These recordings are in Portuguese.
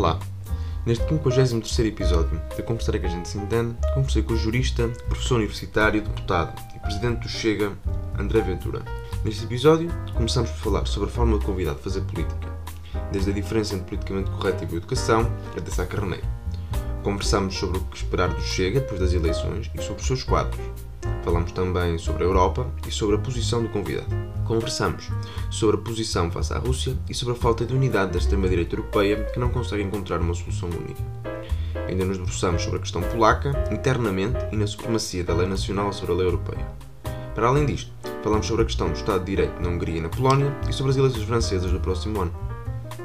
Olá! Neste 53 episódio da Conversar que a gente se entende, conversei com o jurista, professor universitário, deputado e presidente do Chega, André Ventura. Neste episódio, começamos por falar sobre a forma de convidado fazer política, desde a diferença entre politicamente correto e boa educação até Sá Carneiro. Conversamos sobre o que esperar do Chega depois das eleições e sobre os seus quadros, Falamos também sobre a Europa e sobre a posição do convidado. Conversamos sobre a posição face à Rússia e sobre a falta de unidade da extrema-direita europeia que não consegue encontrar uma solução única. Ainda nos debruçamos sobre a questão polaca, internamente, e na supremacia da lei nacional sobre a lei europeia. Para além disto, falamos sobre a questão do Estado de Direito na Hungria e na Polónia e sobre as eleições francesas do próximo ano.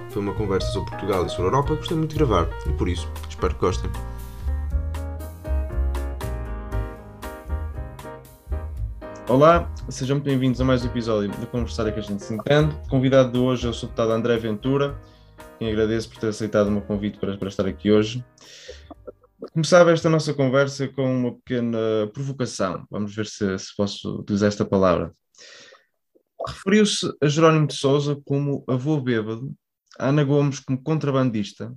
Foi uma conversa sobre Portugal e sobre a Europa que gostei muito de gravar e por isso espero que gostem. Olá, sejam muito bem-vindos a mais um episódio do Conversar que a gente se entende. O convidado de hoje é o deputado André Ventura, quem agradeço por ter aceitado o meu convite para, para estar aqui hoje. Começava esta nossa conversa com uma pequena provocação. Vamos ver se, se posso utilizar esta palavra. Referiu-se a Jerónimo de Souza como avô bêbado, a Ana Gomes como contrabandista,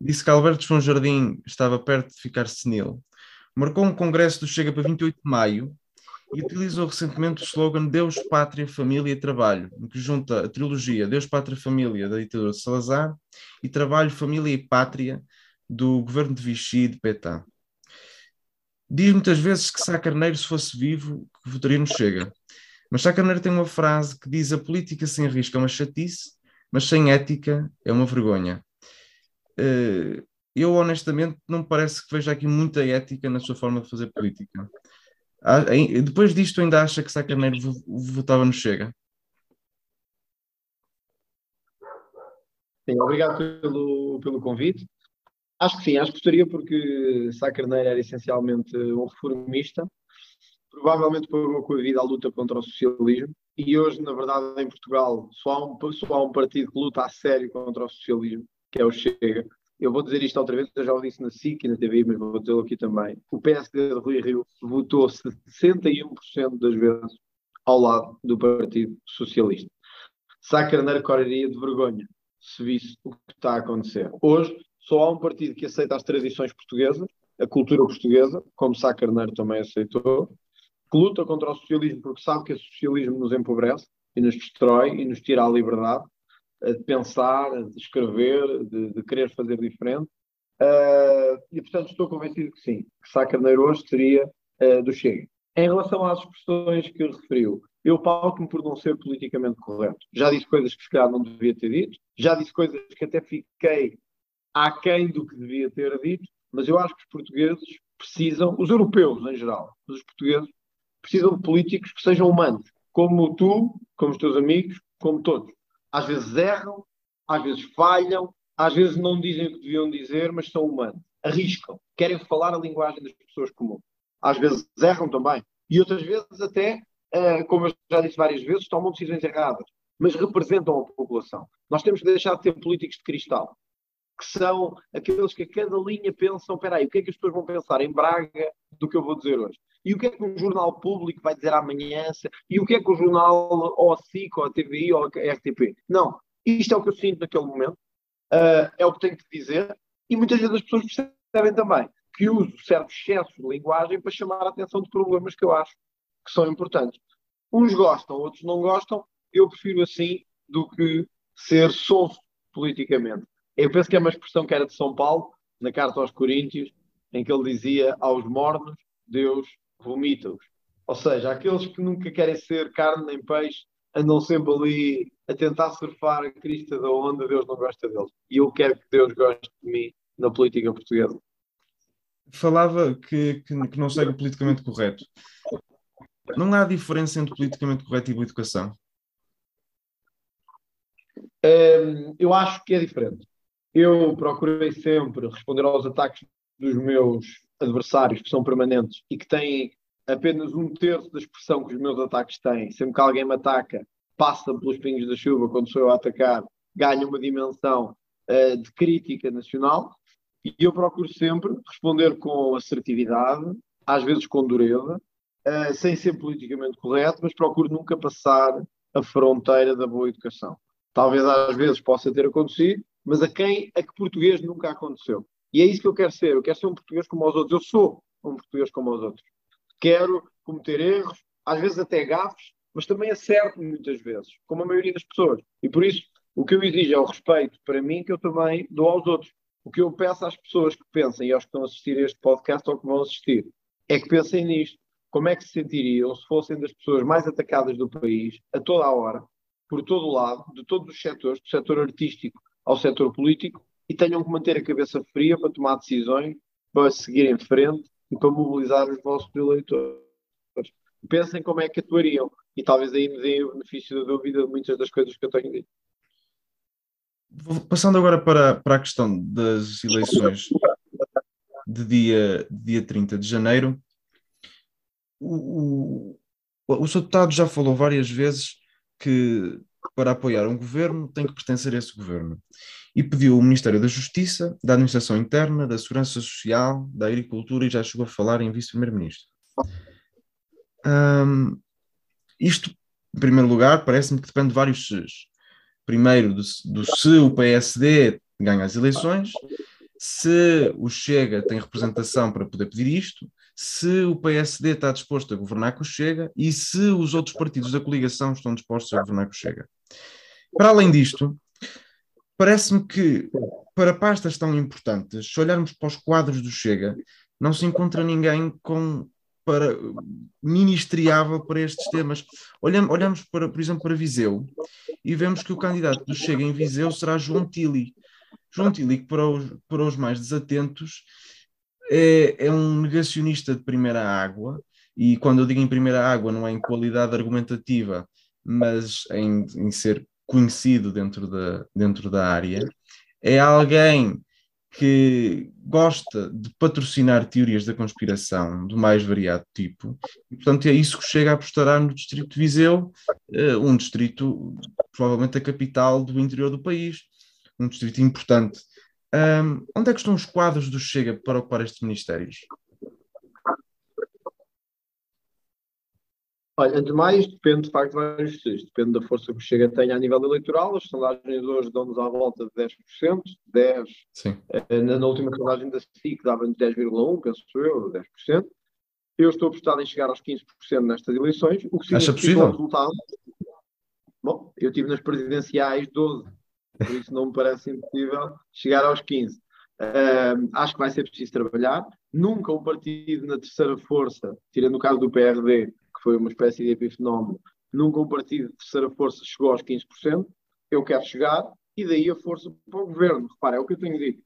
disse que Alberto João Jardim estava perto de ficar senil, marcou um congresso do Chega para 28 de maio e utilizou recentemente o slogan Deus, Pátria, Família e Trabalho, que junta a trilogia Deus, Pátria, Família da ditadura de Salazar e Trabalho, Família e Pátria do governo de Vichy e de Pétain. Diz muitas vezes que Sá Carneiro, se fosse vivo, que votaria no Chega. Mas Sá Carneiro tem uma frase que diz a política sem risco é uma chatice, mas sem ética é uma vergonha. Eh, eu, honestamente, não me parece que veja aqui muita ética na sua forma de fazer política. Ah, depois disto, ainda acha que Sá Carneiro votava no Chega? Sim, obrigado pelo, pelo convite. Acho que sim, acho que gostaria porque Sá Carneiro era essencialmente um reformista, provavelmente pagou com a vida a luta contra o socialismo e hoje, na verdade, em Portugal só há um, só há um partido que luta a sério contra o socialismo, que é o Chega, eu vou dizer isto outra vez, eu já o disse na SIC e na TV, mas vou dizê-lo aqui também. O PSD de Rui Rio votou 61% das vezes ao lado do Partido Socialista. Sá Carneiro correria de vergonha se visse o que está a acontecer. Hoje, só há um partido que aceita as tradições portuguesas, a cultura portuguesa, como Sá Carneiro também aceitou, que luta contra o socialismo porque sabe que o socialismo nos empobrece e nos destrói e nos tira a liberdade de pensar, de escrever, de, de querer fazer diferente. Uh, e, portanto, estou convencido que sim, que Sá Carneiro hoje seria uh, do Chega. Em relação às expressões que referiu, eu pauto-me por não ser politicamente correto. Já disse coisas que se calhar não devia ter dito, já disse coisas que até fiquei aquém do que devia ter dito, mas eu acho que os portugueses precisam, os europeus em geral, os portugueses, precisam de políticos que sejam humanos, como tu, como os teus amigos, como todos às vezes erram, às vezes falham, às vezes não dizem o que deviam dizer, mas são humanos. Arriscam, querem falar a linguagem das pessoas comuns. Às vezes erram também. E outras vezes até, uh, como eu já disse várias vezes, tomam decisões erradas, mas representam a população. Nós temos que deixar de ter políticos de cristal, que são aqueles que a cada linha pensam, espera aí, o que é que as pessoas vão pensar em Braga do que eu vou dizer hoje? E o que é que um jornal público vai dizer amanhã? E o que é que o jornal, ou a SIC, ou a TVI, ou a RTP? Não. Isto é o que eu sinto naquele momento. Uh, é o que tenho que dizer. E muitas vezes as pessoas percebem também que uso certo excesso de linguagem para chamar a atenção de problemas que eu acho que são importantes. Uns gostam, outros não gostam. Eu prefiro assim do que ser sonso politicamente. Eu penso que é uma expressão que era de São Paulo, na carta aos Coríntios, em que ele dizia aos mornos, Deus vomita-os. Ou seja, aqueles que nunca querem ser carne nem peixe andam sempre ali a tentar surfar a crista da onda, Deus não gosta deles. E eu quero que Deus goste de mim na política portuguesa. Falava que, que, que não segue o politicamente correto. Não há diferença entre politicamente correto e boa educação? Hum, eu acho que é diferente. Eu procurei sempre responder aos ataques dos meus adversários que são permanentes e que têm apenas um terço da expressão que os meus ataques têm. Sempre que alguém me ataca, passa pelos pingos da chuva quando sou eu a atacar, ganha uma dimensão uh, de crítica nacional. E eu procuro sempre responder com assertividade, às vezes com dureza, uh, sem ser politicamente correto, mas procuro nunca passar a fronteira da boa educação. Talvez às vezes possa ter acontecido, mas a quem a que português nunca aconteceu. E é isso que eu quero ser. Eu quero ser um português como os outros. Eu sou um português como os outros. Quero cometer erros, às vezes até gafes, mas também acerto muitas vezes, como a maioria das pessoas. E por isso, o que eu exijo é o respeito para mim que eu também dou aos outros. O que eu peço às pessoas que pensem e aos que estão a assistir a este podcast ou que vão assistir é que pensem nisto. Como é que se sentiriam se fossem das pessoas mais atacadas do país, a toda a hora, por todo o lado, de todos os setores, do setor artístico ao setor político, e tenham que manter a cabeça fria para tomar decisões, para seguir em frente e para mobilizar os vossos eleitores. Pensem como é que atuariam e talvez aí me deem o benefício da dúvida de muitas das coisas que eu tenho dito. Passando agora para, para a questão das eleições de dia, dia 30 de janeiro, o, o, o Sr. Deputado já falou várias vezes que para apoiar um governo tem que pertencer a esse governo e pediu o Ministério da Justiça, da Administração Interna, da Segurança Social, da Agricultura e já chegou a falar em Vice-Primeiro-Ministro. Um, isto, em primeiro lugar, parece-me que depende de vários Cs. Primeiro, do, do se o PSD ganha as eleições, se o Chega tem representação para poder pedir isto, se o PSD está disposto a governar com o Chega e se os outros partidos da coligação estão dispostos a governar com o Chega. Para além disto, parece-me que para pastas tão importantes, se olharmos para os quadros do Chega, não se encontra ninguém com para ministriável para estes temas. Olhamos, olhamos para, por exemplo, para Viseu e vemos que o candidato do Chega em Viseu será João Tili. João Tili, que para os, para os mais desatentos, é, é um negacionista de primeira água, e quando eu digo em primeira água, não é em qualidade argumentativa, mas em, em ser conhecido dentro da, dentro da área. É alguém que gosta de patrocinar teorias da conspiração do mais variado tipo, e portanto é isso que chega a apostar no Distrito de Viseu, uh, um distrito, provavelmente a capital do interior do país, um distrito importante. Um, onde é que estão os quadros do Chega para ocupar estes ministérios? Olha, antes de mais, depende de facto de vários estudos. Depende da força que o Chega tenha a nível eleitoral. As sondagens hoje dão-nos à volta de 10%, 10%. Sim. Eh, na, na última sondagem da SIC dava-nos 10,1%, penso eu, 10%. Eu estou apostado em chegar aos 15% nestas eleições. O que Acha possível? O resultado. Bom, eu tive nas presidenciais 12, por isso não me parece impossível chegar aos 15%. Uh, acho que vai ser preciso trabalhar. Nunca um partido na terceira força, tirando o caso do PRD, foi uma espécie de epifenómeno. Nunca um partido de terceira força chegou aos 15%. Eu quero chegar e daí a força para o governo. Repara, é o que eu tenho dito.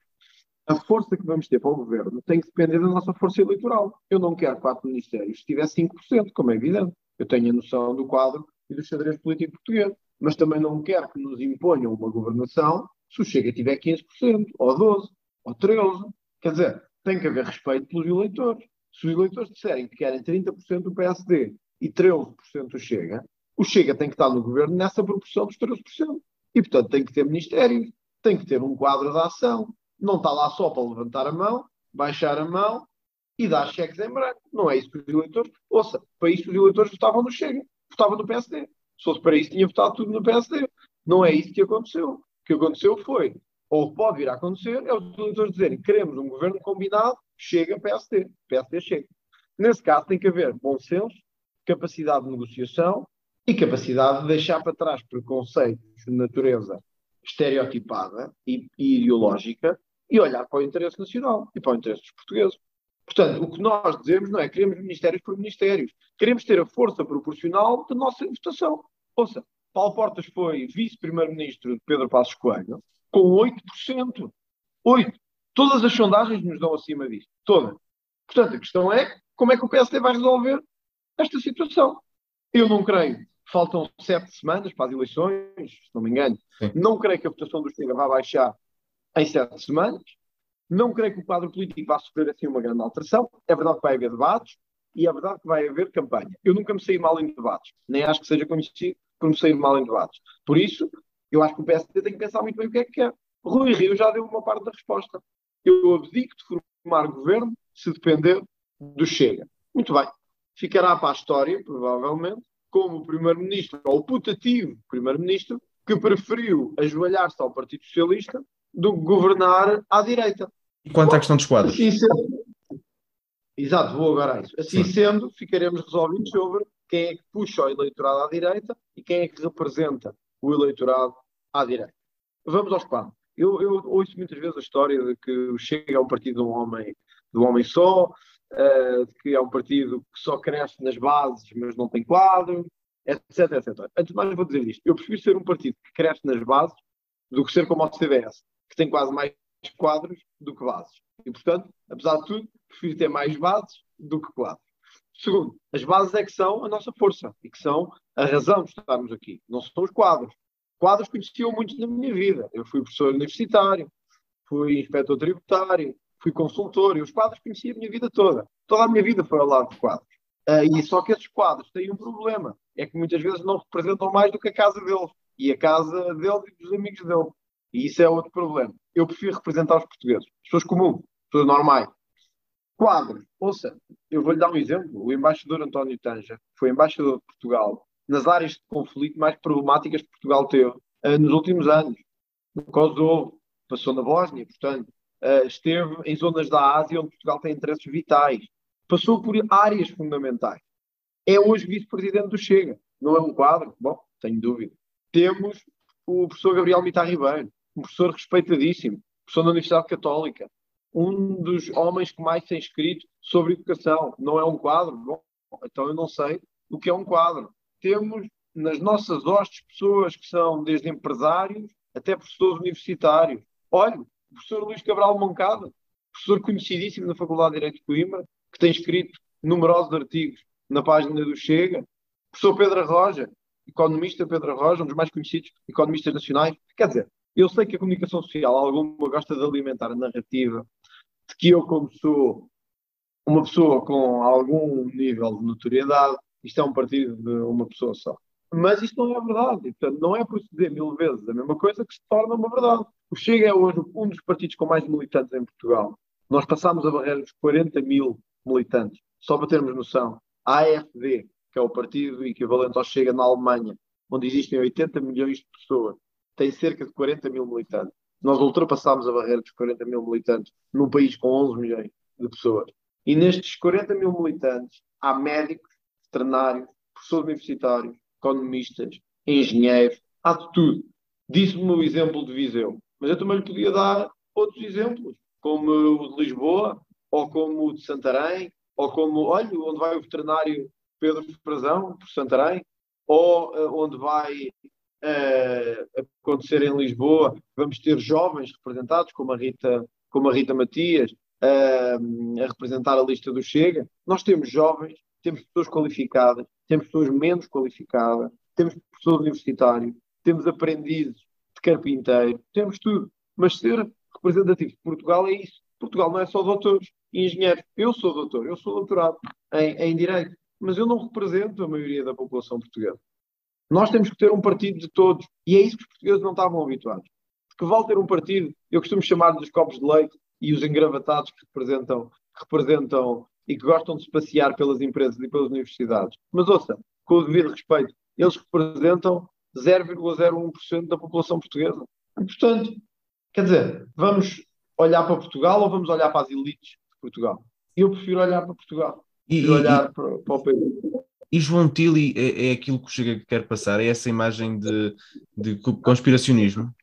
A força que vamos ter para o governo tem que depender da nossa força eleitoral. Eu não quero quatro ministérios se tiver 5%, como é evidente. Eu tenho a noção do quadro e do xadrez político português. Mas também não quero que nos imponham uma governação se o Chega tiver 15%, ou 12%, ou 13%. Quer dizer, tem que haver respeito pelos eleitores. Se os eleitores disserem que querem 30% do PSD e 13% o Chega, o Chega tem que estar no governo nessa proporção dos 13%. E, portanto, tem que ter ministérios, tem que ter um quadro de ação, não está lá só para levantar a mão, baixar a mão e dar cheques em branco. Não é isso que os eleitores. Ouça, para isso os eleitores votavam no Chega, votavam no PSD. Se fosse para isso, tinha votado tudo no PSD. Não é isso que aconteceu. O que aconteceu foi, ou pode vir a acontecer, é os eleitores dizerem queremos um governo combinado, chega PSD. PSD chega. Nesse caso, tem que haver bom senso, capacidade de negociação e capacidade de deixar para trás preconceitos de natureza estereotipada e, e ideológica e olhar para o interesse nacional e para o interesse dos portugueses. Portanto, o que nós dizemos não é que queremos ministérios por ministérios, queremos ter a força proporcional da nossa votação. Ouça, Paulo Portas foi vice-primeiro-ministro de Pedro Passos Coelho com 8%. 8%. Todas as sondagens nos dão acima disso. Todas. Portanto, a questão é como é que o PSD vai resolver esta situação. Eu não creio. Faltam sete semanas para as eleições, se não me engano. Sim. Não creio que a votação do Chega vá baixar em sete semanas. Não creio que o quadro político vá sofrer assim uma grande alteração. É verdade que vai haver debates e é verdade que vai haver campanha. Eu nunca me saí mal em debates, nem acho que seja conhecido por me sair mal em debates. Por isso, eu acho que o PSD tem que pensar muito bem o que é que quer. Rui Rio já deu uma parte da resposta. Eu abdico de formar governo se depender do Chega. Muito bem ficará para a história, provavelmente, como o primeiro-ministro, ou o putativo primeiro-ministro, que preferiu ajoelhar-se ao Partido Socialista do que governar à direita. E quanto à questão dos quadros? Assim sendo, exato, vou agora a isso. Assim Sim. sendo, ficaremos resolvidos sobre quem é que puxa o eleitorado à direita e quem é que representa o eleitorado à direita. Vamos aos quadros. Eu, eu ouço muitas vezes a história de que o Chega é um partido de um homem, de um homem só, uh, de que é um partido que só cresce nas bases, mas não tem quadro, etc, etc. Antes de mais, vou dizer isto. Eu prefiro ser um partido que cresce nas bases do que ser como o CDS, que tem quase mais quadros do que bases. E, portanto, apesar de tudo, prefiro ter mais bases do que quadros. Segundo, as bases é que são a nossa força e que são a razão de estarmos aqui. Não são os quadros. Quadros conheciam muito na minha vida. Eu fui professor universitário, fui inspetor tributário, fui consultor e os quadros conhecia a minha vida toda. Toda a minha vida foi ao lado de quadros. Uh, e só que esses quadros têm um problema. É que muitas vezes não representam mais do que a casa deles. E a casa deles e dos amigos dele. E isso é outro problema. Eu prefiro representar os portugueses. Pessoas comuns, pessoas normais. Quadros. Ouça, eu vou-lhe dar um exemplo. O embaixador António Tanja foi embaixador de Portugal nas áreas de conflito mais problemáticas que Portugal teve uh, nos últimos anos. No Kosovo, passou na Bósnia, portanto, uh, esteve em zonas da Ásia onde Portugal tem interesses vitais. Passou por áreas fundamentais. É hoje vice-presidente do Chega. Não é um quadro? Bom, tenho dúvida. Temos o professor Gabriel Mitar Ribeiro, um professor respeitadíssimo, professor da Universidade Católica, um dos homens que mais tem escrito sobre educação. Não é um quadro? Bom, então eu não sei o que é um quadro. Temos nas nossas hostes pessoas que são desde empresários até professores universitários. Olha, o professor Luís Cabral Moncada, professor conhecidíssimo na Faculdade de Direito de Coimbra, que tem escrito numerosos artigos na página do Chega. O professor Pedro Roja, economista Pedro Roja, um dos mais conhecidos economistas nacionais. Quer dizer, eu sei que a comunicação social, alguma gosta de alimentar a narrativa de que eu, como sou uma pessoa com algum nível de notoriedade, isto é um partido de uma pessoa só. Mas isto não é verdade. E, portanto, não é por se dizer mil vezes a mesma coisa que se torna uma verdade. O Chega é hoje um dos partidos com mais militantes em Portugal. Nós passámos a barreira dos 40 mil militantes. Só para termos noção, a AFD, que é o partido equivalente ao Chega na Alemanha, onde existem 80 milhões de pessoas, tem cerca de 40 mil militantes. Nós ultrapassámos a barreira dos 40 mil militantes num país com 11 milhões de pessoas. E nestes 40 mil militantes há médicos, veterinários, professores universitários, economistas, engenheiros, há de tudo. Disse-me o exemplo de Viseu, mas eu também lhe podia dar outros exemplos, como o de Lisboa, ou como o de Santarém, ou como, olha, onde vai o veterinário Pedro Frazão, por Santarém, ou uh, onde vai uh, acontecer em Lisboa, vamos ter jovens representados, como a Rita, como a Rita Matias, uh, a representar a lista do Chega. Nós temos jovens, temos pessoas qualificadas, temos pessoas menos qualificadas, temos professores universitários, temos aprendizes de carpinteiro, temos tudo. Mas ser representativo de Portugal é isso. Portugal não é só doutores e engenheiros. Eu sou doutor, eu sou doutorado em, em Direito, mas eu não represento a maioria da população portuguesa. Nós temos que ter um partido de todos. E é isso que os portugueses não estavam habituados. Que vale ter um partido, eu costumo chamar dos copos de leite e os engravatados que representam, que representam e que gostam de se passear pelas empresas e pelas universidades. Mas ouça, com o devido respeito, eles representam 0,01% da população portuguesa. E, portanto, quer dizer, vamos olhar para Portugal ou vamos olhar para as elites de Portugal? Eu prefiro olhar para Portugal. E, olhar e, para, para o país. E João Tilly é, é aquilo que o Chega quer passar? É essa imagem de, de conspiracionismo?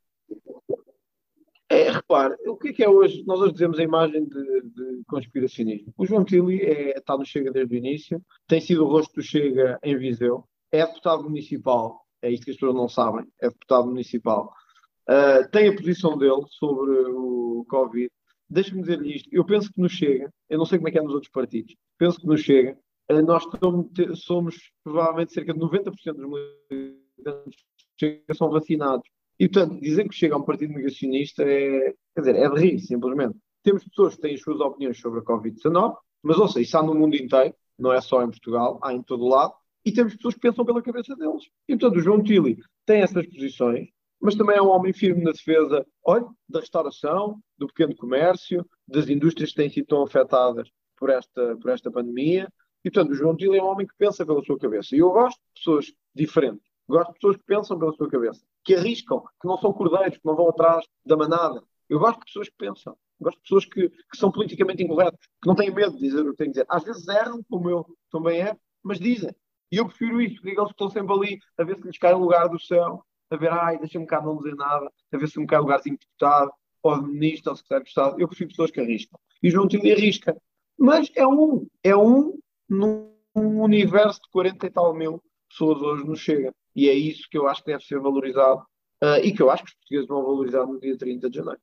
É, repare, o que é que é hoje? Nós hoje dizemos a imagem de, de conspiracionismo. O João Tilly é, está no Chega desde o início, tem sido o rosto do Chega em Viseu, é deputado municipal, é isto que as pessoas não sabem, é deputado municipal. Uh, tem a posição dele sobre o Covid. Deixa-me dizer-lhe isto, eu penso que no Chega, eu não sei como é que é nos outros partidos, penso que no Chega, nós somos provavelmente cerca de 90% dos militantes são vacinados. E, portanto, dizer que chega a um partido negacionista é, quer dizer, é de rir, simplesmente. Temos pessoas que têm as suas opiniões sobre a Covid-19, mas, ou seja, isso há no mundo inteiro, não é só em Portugal, há em todo lado, e temos pessoas que pensam pela cabeça deles. E, portanto, o João Tilly tem essas posições, mas também é um homem firme na defesa, olha, da restauração, do pequeno comércio, das indústrias que têm sido tão afetadas por esta, por esta pandemia, e, portanto, o João Tilo é um homem que pensa pela sua cabeça. E eu gosto de pessoas diferentes. Gosto de pessoas que pensam pela sua cabeça, que arriscam, que não são cordeiros, que não vão atrás da manada. Eu gosto de pessoas que pensam. Gosto de pessoas que, que são politicamente incorretas, que não têm medo de dizer o que têm que dizer. Às vezes erram, como eu também é, mas dizem. E eu prefiro isso, porque eles estão sempre ali a ver se lhes cai um lugar do céu, a ver, ai, deixa-me cá não dizer nada, a ver se me cai um lugarzinho de deputado, ou de ministro, ou secretário de Estado. Eu prefiro pessoas que arriscam. E João Tilly arrisca. Mas é um, é um num universo de 40 e tal mil pessoas hoje nos chega. E é isso que eu acho que deve ser valorizado uh, e que eu acho que os portugueses vão valorizar no dia 30 de janeiro.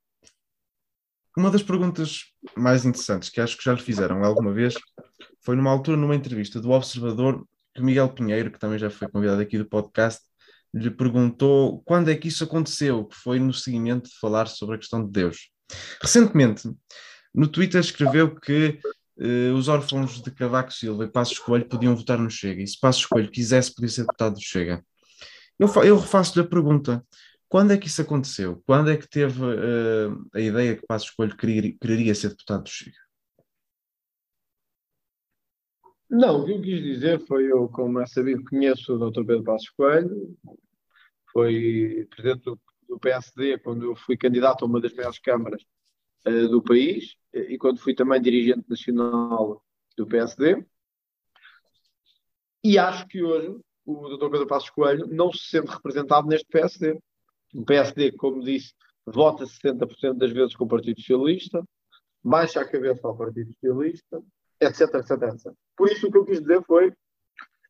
Uma das perguntas mais interessantes que acho que já lhe fizeram alguma vez foi numa altura, numa entrevista do Observador, que Miguel Pinheiro, que também já foi convidado aqui do podcast, lhe perguntou quando é que isso aconteceu, que foi no seguimento de falar sobre a questão de Deus. Recentemente, no Twitter escreveu que eh, os órfãos de Cavaco Silva e Passos Coelho podiam votar no Chega, e se Passos Coelho quisesse, podia ser deputado do Chega. Eu, eu refaço-lhe a pergunta: quando é que isso aconteceu? Quando é que teve uh, a ideia que Passos Coelho queria, quereria ser deputado do Chega? Não, o que eu quis dizer foi eu, como é sabido, conheço o Dr. Pedro Passos Coelho, foi presidente do, do, PSD quando eu fui candidato a uma das maiores câmaras uh, do país e quando fui também dirigente nacional do PSD. E acho que hoje o Dr. Pedro Passos Coelho não se sente representado neste PSD. O PSD, como disse, vota 70% das vezes com o Partido Socialista, baixa a cabeça ao Partido Socialista, etc, etc, etc. Por isso o que eu quis dizer foi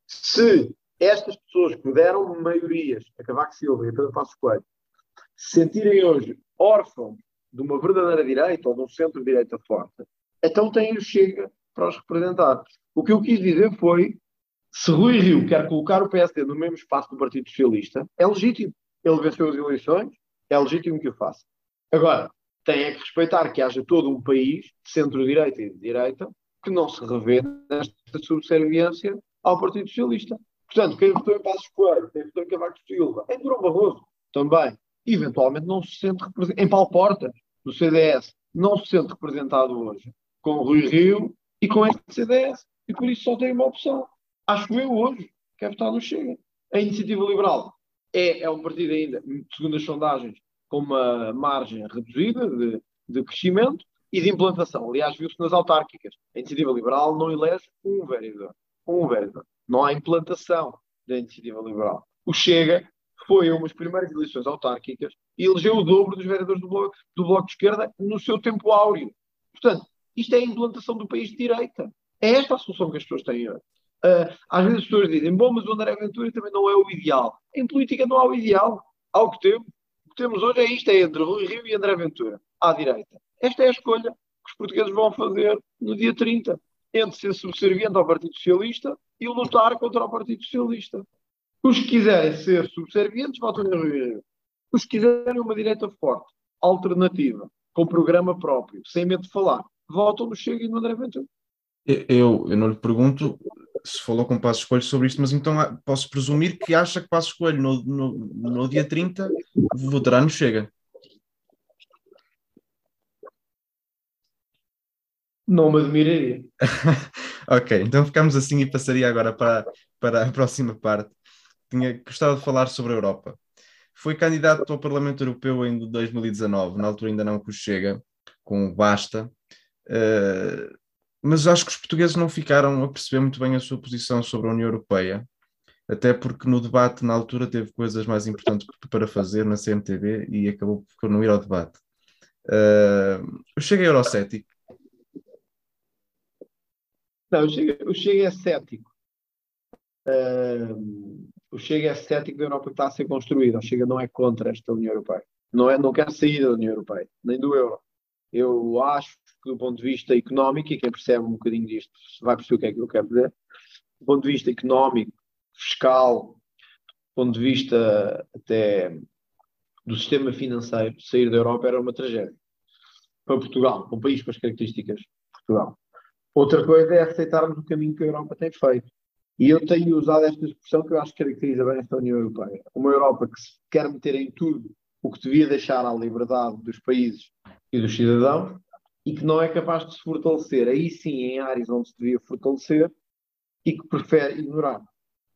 se estas pessoas que deram maiorias a Cavaco Silva e a Pedro Passos Coelho se sentirem hoje órfãos de uma verdadeira direita ou de um centro-direita forte, então têm o Chega para os representar. O que eu quis dizer foi se Rui Rio quer colocar o PSD no mesmo espaço do Partido Socialista, é legítimo. Ele venceu as eleições, é legítimo que o faça. Agora, tem é que respeitar que haja todo um país centro-direita e de direita que não se revê nesta subserviência ao Partido Socialista. Portanto, quem votou em Passos Coelho, quem votou em Cavaco Silva, em Durão Barroso também, eventualmente não se sente representado, em Paulo Porta, no CDS, não se sente representado hoje com Rui Rio e com este CDS. E por isso só tem uma opção. Acho eu hoje, quero votar no Chega. A Iniciativa Liberal é, é um partido ainda, segundo as sondagens, com uma margem reduzida de, de crescimento e de implantação. Aliás, viu-se nas autárquicas. A Iniciativa Liberal não elege um vereador. Um vereador. Não há implantação da Iniciativa Liberal. O Chega foi a umas primeiras eleições autárquicas e elegeu o dobro dos vereadores do Bloco, do bloco de Esquerda no seu tempo áureo. Portanto, isto é a implantação do país de direita. É esta a solução que as pessoas têm hoje. Uh, às vezes as pessoas dizem, bom, mas o André Ventura também não é o ideal. Em política não há o ideal. Há o que temos. O que temos hoje é isto, é entre Rui Rio e André Ventura, à direita. Esta é a escolha que os portugues vão fazer no dia 30, entre ser subserviente ao Partido Socialista e lutar contra o Partido Socialista. Os que quiserem ser subservientes votam em Rui Rio. Os que quiserem uma direita forte, alternativa, com programa próprio, sem medo de falar, votam no Chega e no André Ventura. Eu, eu não lhe pergunto se falou com Passos Coelho sobre isto, mas então ah, posso presumir que acha que Passos Coelho no, no, no dia 30 votará no Chega. Não me admiraria. ok, então ficamos assim e passaria agora para, para a próxima parte. Tinha gostado de falar sobre a Europa. Foi candidato ao Parlamento Europeu em 2019, na altura ainda não com o Chega, com o Basta. Uh, mas acho que os portugueses não ficaram a perceber muito bem a sua posição sobre a União Europeia, até porque no debate, na altura, teve coisas mais importantes para fazer na CMTV e acabou por não ir ao debate. Uh, eu cheguei eurocético. Não, o Chega, o Chega é cético. Uh, o Chega é cético da Europa que está a ser construída. O Chega não é contra esta União Europeia. Não, é, não quer sair da União Europeia, nem do euro. Eu acho que, do ponto de vista económico, e quem percebe um bocadinho disto vai perceber o que é que eu quero dizer, do ponto de vista económico, fiscal, do ponto de vista até do sistema financeiro, sair da Europa era uma tragédia. Para Portugal, um país com as características de Portugal. Outra coisa é aceitarmos o caminho que a Europa tem feito. E eu tenho usado esta expressão que eu acho que caracteriza bem esta União Europeia. Uma Europa que se quer meter em tudo o que devia deixar à liberdade dos países e dos cidadãos e que não é capaz de se fortalecer, aí sim, em áreas onde se devia fortalecer e que prefere ignorar.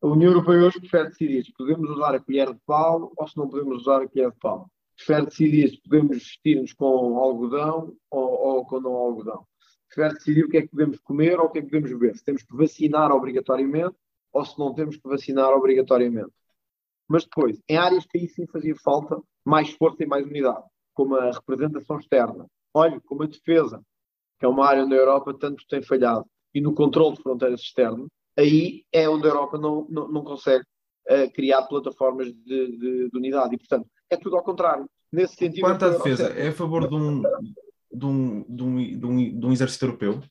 A União Europeia hoje prefere decidir se podemos usar a colher de pau ou se não podemos usar a colher de pau. prefere decidir se podemos vestir-nos com algodão ou, ou com não algodão. Prefere decidir o que é que podemos comer ou o que é que podemos beber. Se temos que vacinar obrigatoriamente ou se não temos que vacinar obrigatoriamente. Mas depois, em áreas que aí sim fazia falta mais força e mais unidade, como a representação externa. Olha, como a defesa, que é uma área onde a Europa tanto tem falhado, e no controle de fronteiras externas, aí é onde a Europa não, não, não consegue uh, criar plataformas de, de, de, unidade. E, portanto, é tudo ao contrário. Nesse sentido. Quanto à defesa, é a favor de um, de, um, de, um, de, um, de um exército europeu?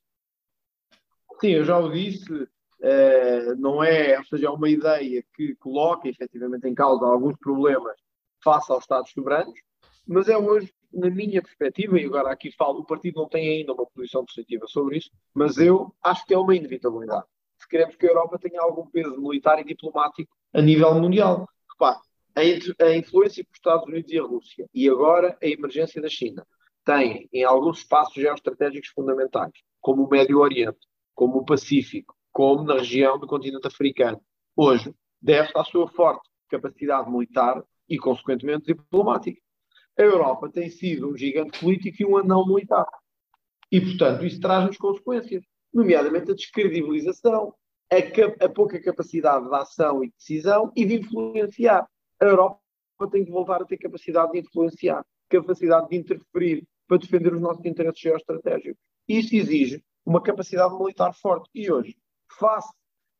Sim, eu já o disse. Uh, não é, ou seja, é uma ideia que coloca efetivamente em causa alguns problemas face aos Estados soberanos, mas é hoje, na minha perspectiva, e agora aqui falo, o partido não tem ainda uma posição positiva sobre isso, mas eu acho que é uma inevitabilidade. Se queremos que a Europa tenha algum peso militar e diplomático a nível mundial. Repare, a, a influência dos Estados Unidos e a Rússia e agora a emergência da China têm em alguns espaços geoestratégicos fundamentais, como o Médio Oriente, como o Pacífico, como na região do continente africano. Hoje, deve-se à sua forte capacidade militar e, consequentemente, diplomática. A Europa tem sido um gigante político e um anão militar. E, portanto, isso traz-nos consequências, nomeadamente a descredibilização, a, a, pouca capacidade de ação e decisão e de influenciar. A Europa tem que voltar a ter capacidade de influenciar, capacidade de interferir para defender os nossos interesses geoestratégicos. Isso exige uma capacidade militar forte. E hoje, face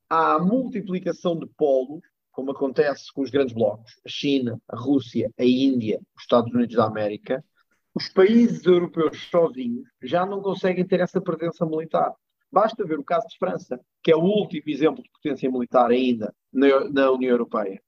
à multiplicação de polos, como acontece com os grandes blocos, a China, a Rússia, a Índia, os Estados Unidos da América, os países europeus sozinhos já não conseguem ter essa presença militar. Basta ver o caso de França, que é o último exemplo de potência militar ainda na, na União Europeia,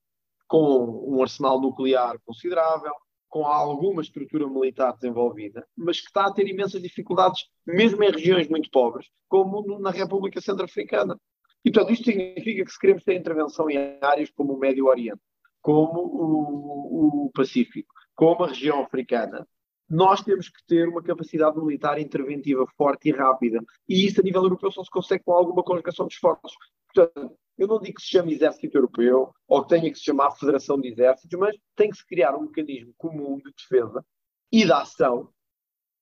com um arsenal nuclear considerável, com alguma estrutura militar desenvolvida, mas que está a ter imensas dificuldades, mesmo em regiões muito pobres, como na República Centro-Africana. E, portanto, isto significa que se queremos ter intervenção em áreas como o Médio Oriente, como o, o Pacífico, como a região africana, nós temos que ter uma capacidade militar interventiva forte e rápida. E isso a nível europeu só se consegue com alguma conjugação de esforços. Portanto, eu não digo que se chame Exército Europeu ou que tenha que se chamar Federação de Exércitos, mas tem que se criar um mecanismo comum de defesa e de ação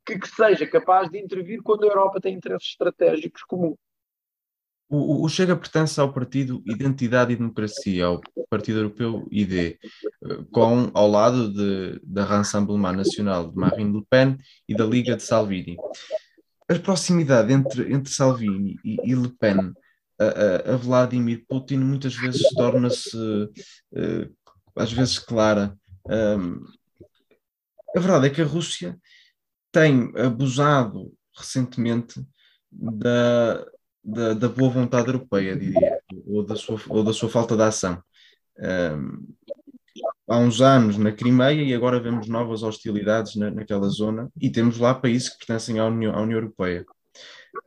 que, que seja capaz de intervir quando a Europa tem interesses estratégicos comuns. O, o, Chega pertence ao partido Identidade e Democracia, ao Partido Europeu ID, com, ao lado de, da Rassemblement Nacional de Marine Le Pen e da Liga de Salvini. A proximidade entre, entre Salvini e, e Le Pen a, a, Vladimir Putin muitas vezes torna-se, uh, às vezes, clara. Um, a verdade é que a Rússia tem abusado recentemente da, da, da boa vontade europeia, diria, ou da sua, ou da sua falta de ação. Um, há uns anos na Crimeia e agora vemos novas hostilidades na, naquela zona e temos lá países que pertencem à União, à União Europeia.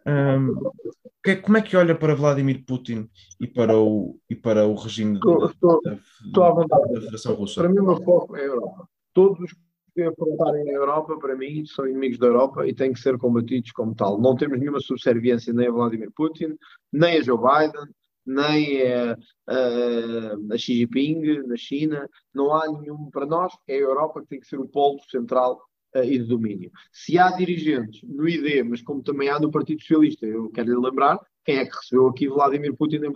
Um, é, como é que olha para Vladimir Putin e para o, e para o regime estou, estou, da, estou à vontade. da Federação Russa? Para mim, o meu foco é a Europa. Todos os que afrontarem a Europa, para mim, são inimigos da Europa e têm que ser combatidos como tal. Não temos nenhuma subserviência nem a Vladimir Putin, nem a Joe Biden, nem a, a, a Xi Jinping na China. Não há nenhum. Para nós, é a Europa que tem que ser o polo central uh, e de domínio. Se há dirigentes no ID, mas como também há no Partido Socialista, eu quero lhe lembrar quem é que recebeu aqui Vladimir Putin em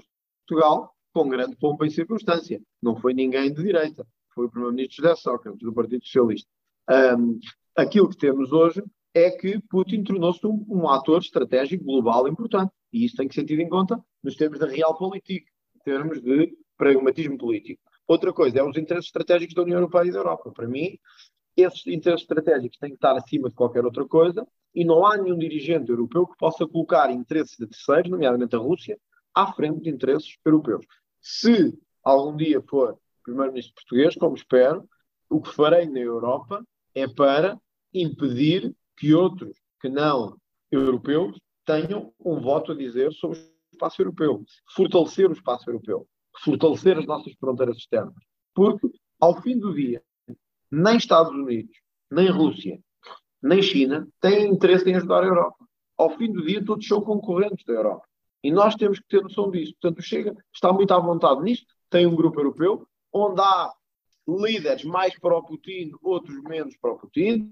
Portugal com grande pompa e circunstância. Não foi ninguém de direita, foi o Primeiro-Ministro José Sócrates, do Partido Socialista. Um, aquilo que temos hoje é que Putin tornou-se um, um, ator estratégico global importante. E isso tem que ser tido em conta nos termos da realpolitik, em termos de pragmatismo político. Outra coisa é os interesses estratégicos da União Europeia e da Europa. Para mim, esses interesses estratégicos têm que estar acima de qualquer outra coisa e não há nenhum dirigente europeu que possa colocar interesses de terceiros, nomeadamente a Rússia, à frente de interesses europeus. Se algum dia for primeiro-ministro português, como espero, o que farei na Europa é para impedir que outros que não europeus tenham um voto a dizer sobre o espaço europeu, fortalecer o espaço europeu, fortalecer as nossas fronteiras externas. Porque, ao fim do dia, nem Estados Unidos, nem Rússia, nem China têm interesse em ajudar a Europa. Ao fim do dia, todos são concorrentes da Europa. E nós temos que ter noção disso. Portanto, Chega está muito à vontade nisto. Tem um grupo europeu onde há líderes mais pró-Putin, outros menos pró-Putin,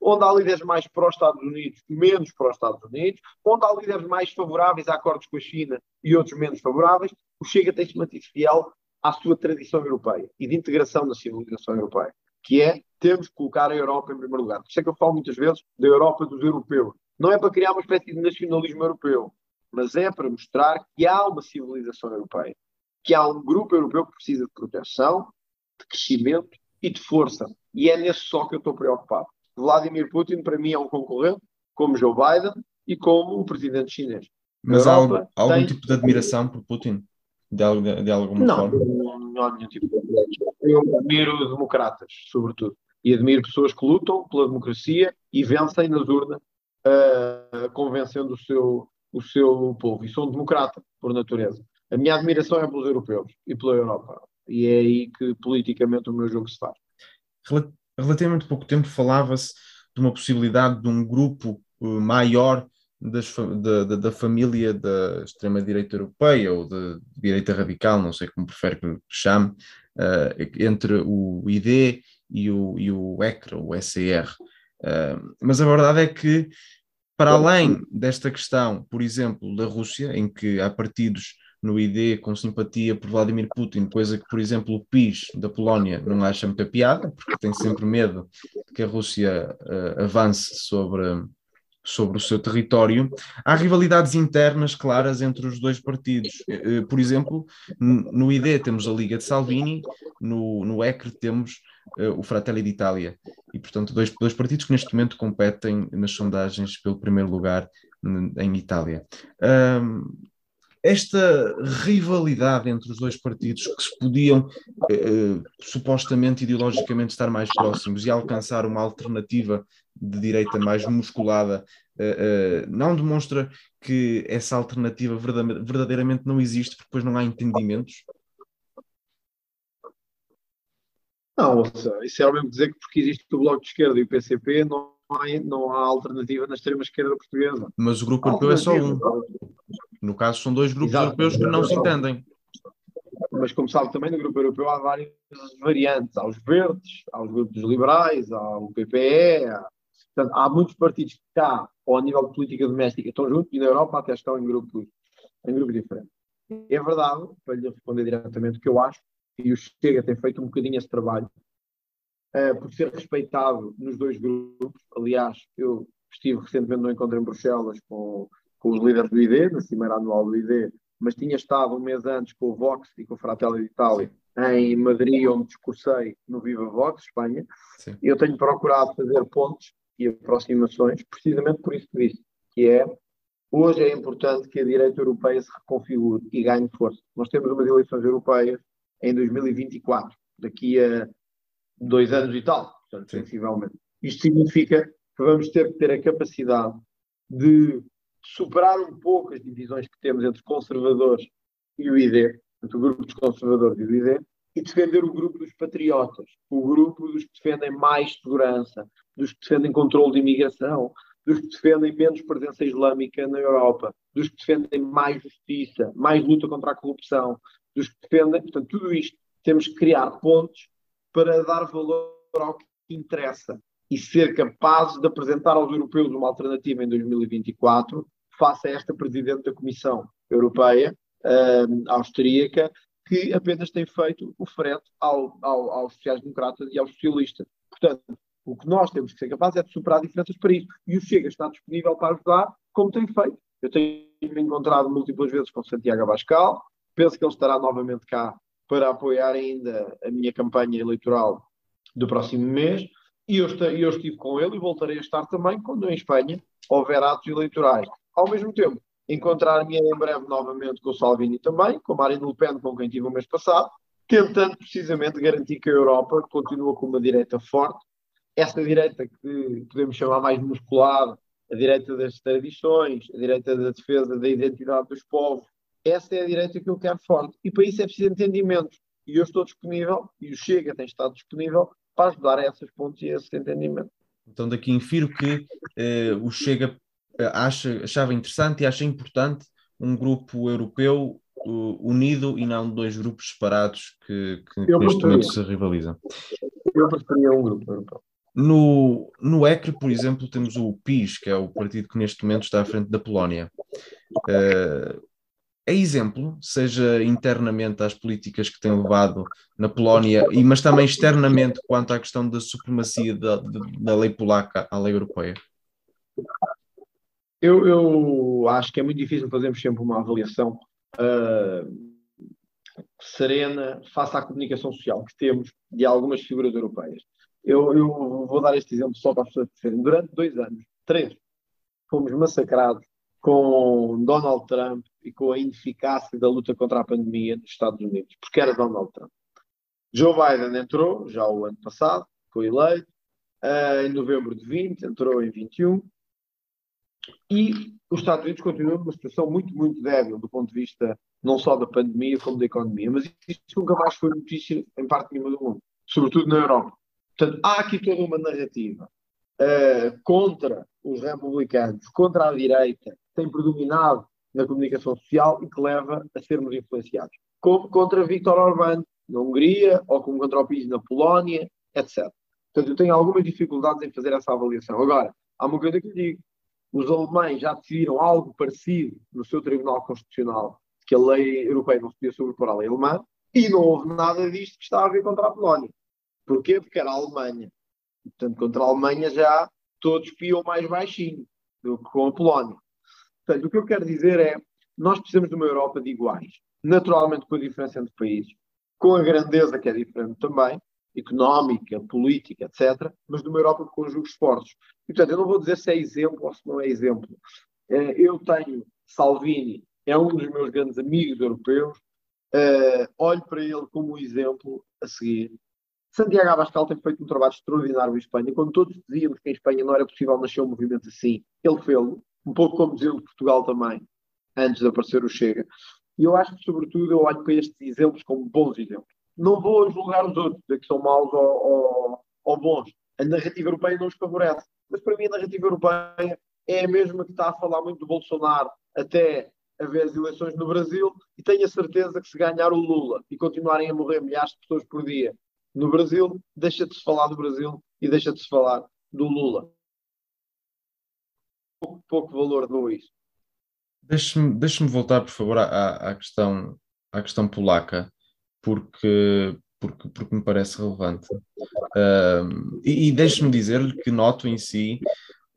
onde há líderes mais pró-Estados Unidos, menos pró-Estados Unidos, onde há líderes mais favoráveis a acordos com a China e outros menos favoráveis, o Chega tem se mantido fiel à sua tradição europeia e de integração da civilização europeia, que é temos que colocar a Europa em primeiro lugar. Por isso é que eu falo muitas vezes da Europa dos europeus. Não é para criar uma espécie de nacionalismo europeu, mas é para mostrar que há uma civilização europeia, que há um grupo europeu que precisa de proteção, de crescimento e de força. E é nesse só que eu estou preocupado. Vladimir Putin, para mim, é um concorrente, como Joe Biden e como o presidente chinês. Mas há algum, algum tem... tipo de admiração por Putin? De, de alguma não, forma? Não, não há nenhum tipo de admiração. Eu admiro democratas, sobretudo. E admiro pessoas que lutam pela democracia e vencem nas urnas, uh, convencendo o seu, o seu povo. E sou um democrata, por natureza. A minha admiração é pelos europeus e pela Europa. E é aí que politicamente o meu jogo se faz. Relativamente pouco tempo falava-se de uma possibilidade de um grupo uh, maior das, da, da, da, família da extrema-direita europeia ou da direita radical, não sei como prefere que chame, uh, entre o ID e o, e o ECR, o SER. Uh, mas a verdade é que, para além desta questão, por exemplo, da Rússia, em que há partidos no ID com simpatia por Vladimir Putin, coisa que, por exemplo, o PIS da Polónia não acha muita piada, porque tem sempre medo de que a Rússia uh, avance sobre, sobre o seu território. Há rivalidades internas claras entre os dois partidos. Uh, por exemplo, no ID temos a Liga de Salvini, no, no ECR temos uh, o Fratelli d'Italia. E, portanto, dois, dois partidos que neste momento competem nas sondagens pelo primeiro lugar em Itália. Um, esta rivalidade entre os dois partidos que se podiam eh, supostamente ideologicamente estar mais próximos e alcançar uma alternativa de direita mais musculada eh, eh, não demonstra que essa alternativa verdadeiramente não existe porque depois não há entendimentos? Não, isso é o mesmo dizer que porque existe o Bloco de Esquerda e o PCP não há, não há alternativa na extrema-esquerda portuguesa. Mas o grupo europeu é só um. No caso, são dois grupos Exato. europeus que não se entendem. Mas, como sabe, também no grupo europeu há várias variantes. Há os verdes, há os grupos liberais, há o PPE. Há, portanto, há muitos partidos que cá, ou a nível de política doméstica, estão juntos e na Europa até estão em grupos, em grupos diferentes. É verdade, para lhe responder diretamente, o que eu acho, e o Chega tem feito um bocadinho esse trabalho, uh, por ser respeitado nos dois grupos. Aliás, eu estive recentemente no encontro em Bruxelas com, com os líderes do ID, na Cimeira Anual do ID, mas tinha estado um mês antes com o Vox e com o Fratelli d'Italia em Madrid, onde discursei no Viva Vox, Espanha. Sim. Eu tenho procurado fazer pontos e aproximações, precisamente por isso que disse, que é hoje é importante que a direita europeia se reconfigure e ganhe força. Nós temos umas eleições europeias em 2024, daqui a dois anos e tal, portanto, sensivelmente. Isto significa que vamos ter que ter a capacidade de superar um pouco as divisões que temos entre conservadores e o ID, entre o grupo dos conservadores e o ID, e defender o grupo dos patriotas, o grupo dos que defendem mais segurança, dos que defendem controle de imigração, dos que defendem menos presença islâmica na Europa, dos que defendem mais justiça, mais luta contra a corrupção, dos que defendem, portanto, tudo isto temos que criar pontos para dar valor ao que interessa e ser capazes de apresentar aos europeus uma alternativa em 2024 face a esta Presidente da Comissão Europeia, uh, austríaca, que apenas tem feito o frete ao, ao, aos sociais-democratas e aos socialistas. Portanto, o que nós temos que ser capazes é de superar diferenças para isso. E o Chega está disponível para ajudar, como tem feito. Eu tenho me encontrado múltiplas vezes com Santiago Abascal, penso que ele estará novamente cá para apoiar ainda a minha campanha eleitoral do próximo mês. E eu, eu estive com ele e voltarei a estar também quando em Espanha houver atos eleitorais. Ao mesmo tempo, encontrar-me em breve novamente com o Salvini também, com Marine Le Pen, com quem tive o mês passado, tentando precisamente garantir que a Europa continua com uma direita forte, essa direita que podemos chamar mais musculada, a direita das tradições, a direita da defesa da identidade dos povos, essa é a direita que eu quero forte. E para isso é preciso entendimento. E eu estou disponível, e o Chega tem estado disponível, para ajudar a essas pontos e a esse entendimento. Então daqui infiro que eh, o Chega acha, achava interessante e acha importante um grupo europeu unido e não dois grupos separados que, que neste momento se rivalizam. Eu preferia um grupo europeu. No, no ECRE, por exemplo, temos o PIS, que é o partido que neste momento está à frente da Polónia. Uh, é exemplo, seja internamente às políticas que tem levado na Polónia, e, mas também externamente quanto à questão da supremacia da, da lei polaca à lei europeia? Eu, eu, acho que é muito difícil fazermos sempre uma avaliação uh, serena face à comunicação social que temos de algumas figuras europeias. Eu, eu vou dar este exemplo só para as pessoas perceberem. Durante dois anos, três, fomos massacrados com Donald Trump e com a ineficácia da luta contra a pandemia nos Estados Unidos, porque era Donald Trump. Joe Biden entrou já o ano passado, foi eleito, uh, em novembro de 20, entrou em 21, e os Estados Unidos continuam numa situação muito, muito débil do ponto de vista não só da pandemia como da economia, mas isto nunca mais foi notícia em parte nenhuma do mundo, sobretudo na Europa. Portanto, há aqui toda uma narrativa uh, contra os republicanos, contra a direita, que tem predominado na comunicação social e que leva a sermos influenciados. Como contra Viktor Orbán na Hungria, ou como contra o PIS na Polónia, etc. Portanto, eu tenho algumas dificuldades em fazer essa avaliação. Agora, há uma coisa que lhe digo. Os alemães já decidiram algo parecido no seu Tribunal Constitucional, que a lei europeia não se podia sobrepor à lei alemã, e não houve nada disto que está a ver contra a Polónia. Porquê? Porque era a Alemanha. Portanto, contra a Alemanha já todos piam mais baixinho do que com a Polónia. Portanto, o que eu quero dizer é nós precisamos de uma Europa de iguais, naturalmente com a diferença entre países, com a grandeza que é diferente também, económica, política, etc., mas de uma Europa que conjuga esforços. E, portanto, eu não vou dizer se é exemplo ou se não é exemplo. É, eu tenho Salvini, é um dos meus grandes amigos europeus, é, olho para ele como um exemplo a seguir. Santiago Abascal tem feito um trabalho extraordinário em Espanha. Quando todos dizíamos que em Espanha não era possível nascer um movimento assim, ele fez-lo, um pouco como dizendo Portugal também, antes de aparecer o Chega. E eu acho que, sobretudo, eu olho para estes exemplos como bons exemplos. Não vou julgar os outros, dizer que são maus ou, ou, ou bons. A narrativa europeia não os favorece. Mas para mim a narrativa europeia é a mesma que está a falar muito do Bolsonaro até haver as eleições no Brasil e tenho a certeza que se ganhar o Lula e continuarem a morrer milhares de pessoas por dia no Brasil, deixa de se falar do Brasil e deixa de se falar do Lula. Pouco, pouco valor dou isso. Deixe-me deixe voltar, por favor, à, à, questão, à questão polaca, porque, porque, porque me parece relevante. E, e deixe-me dizer-lhe que noto em si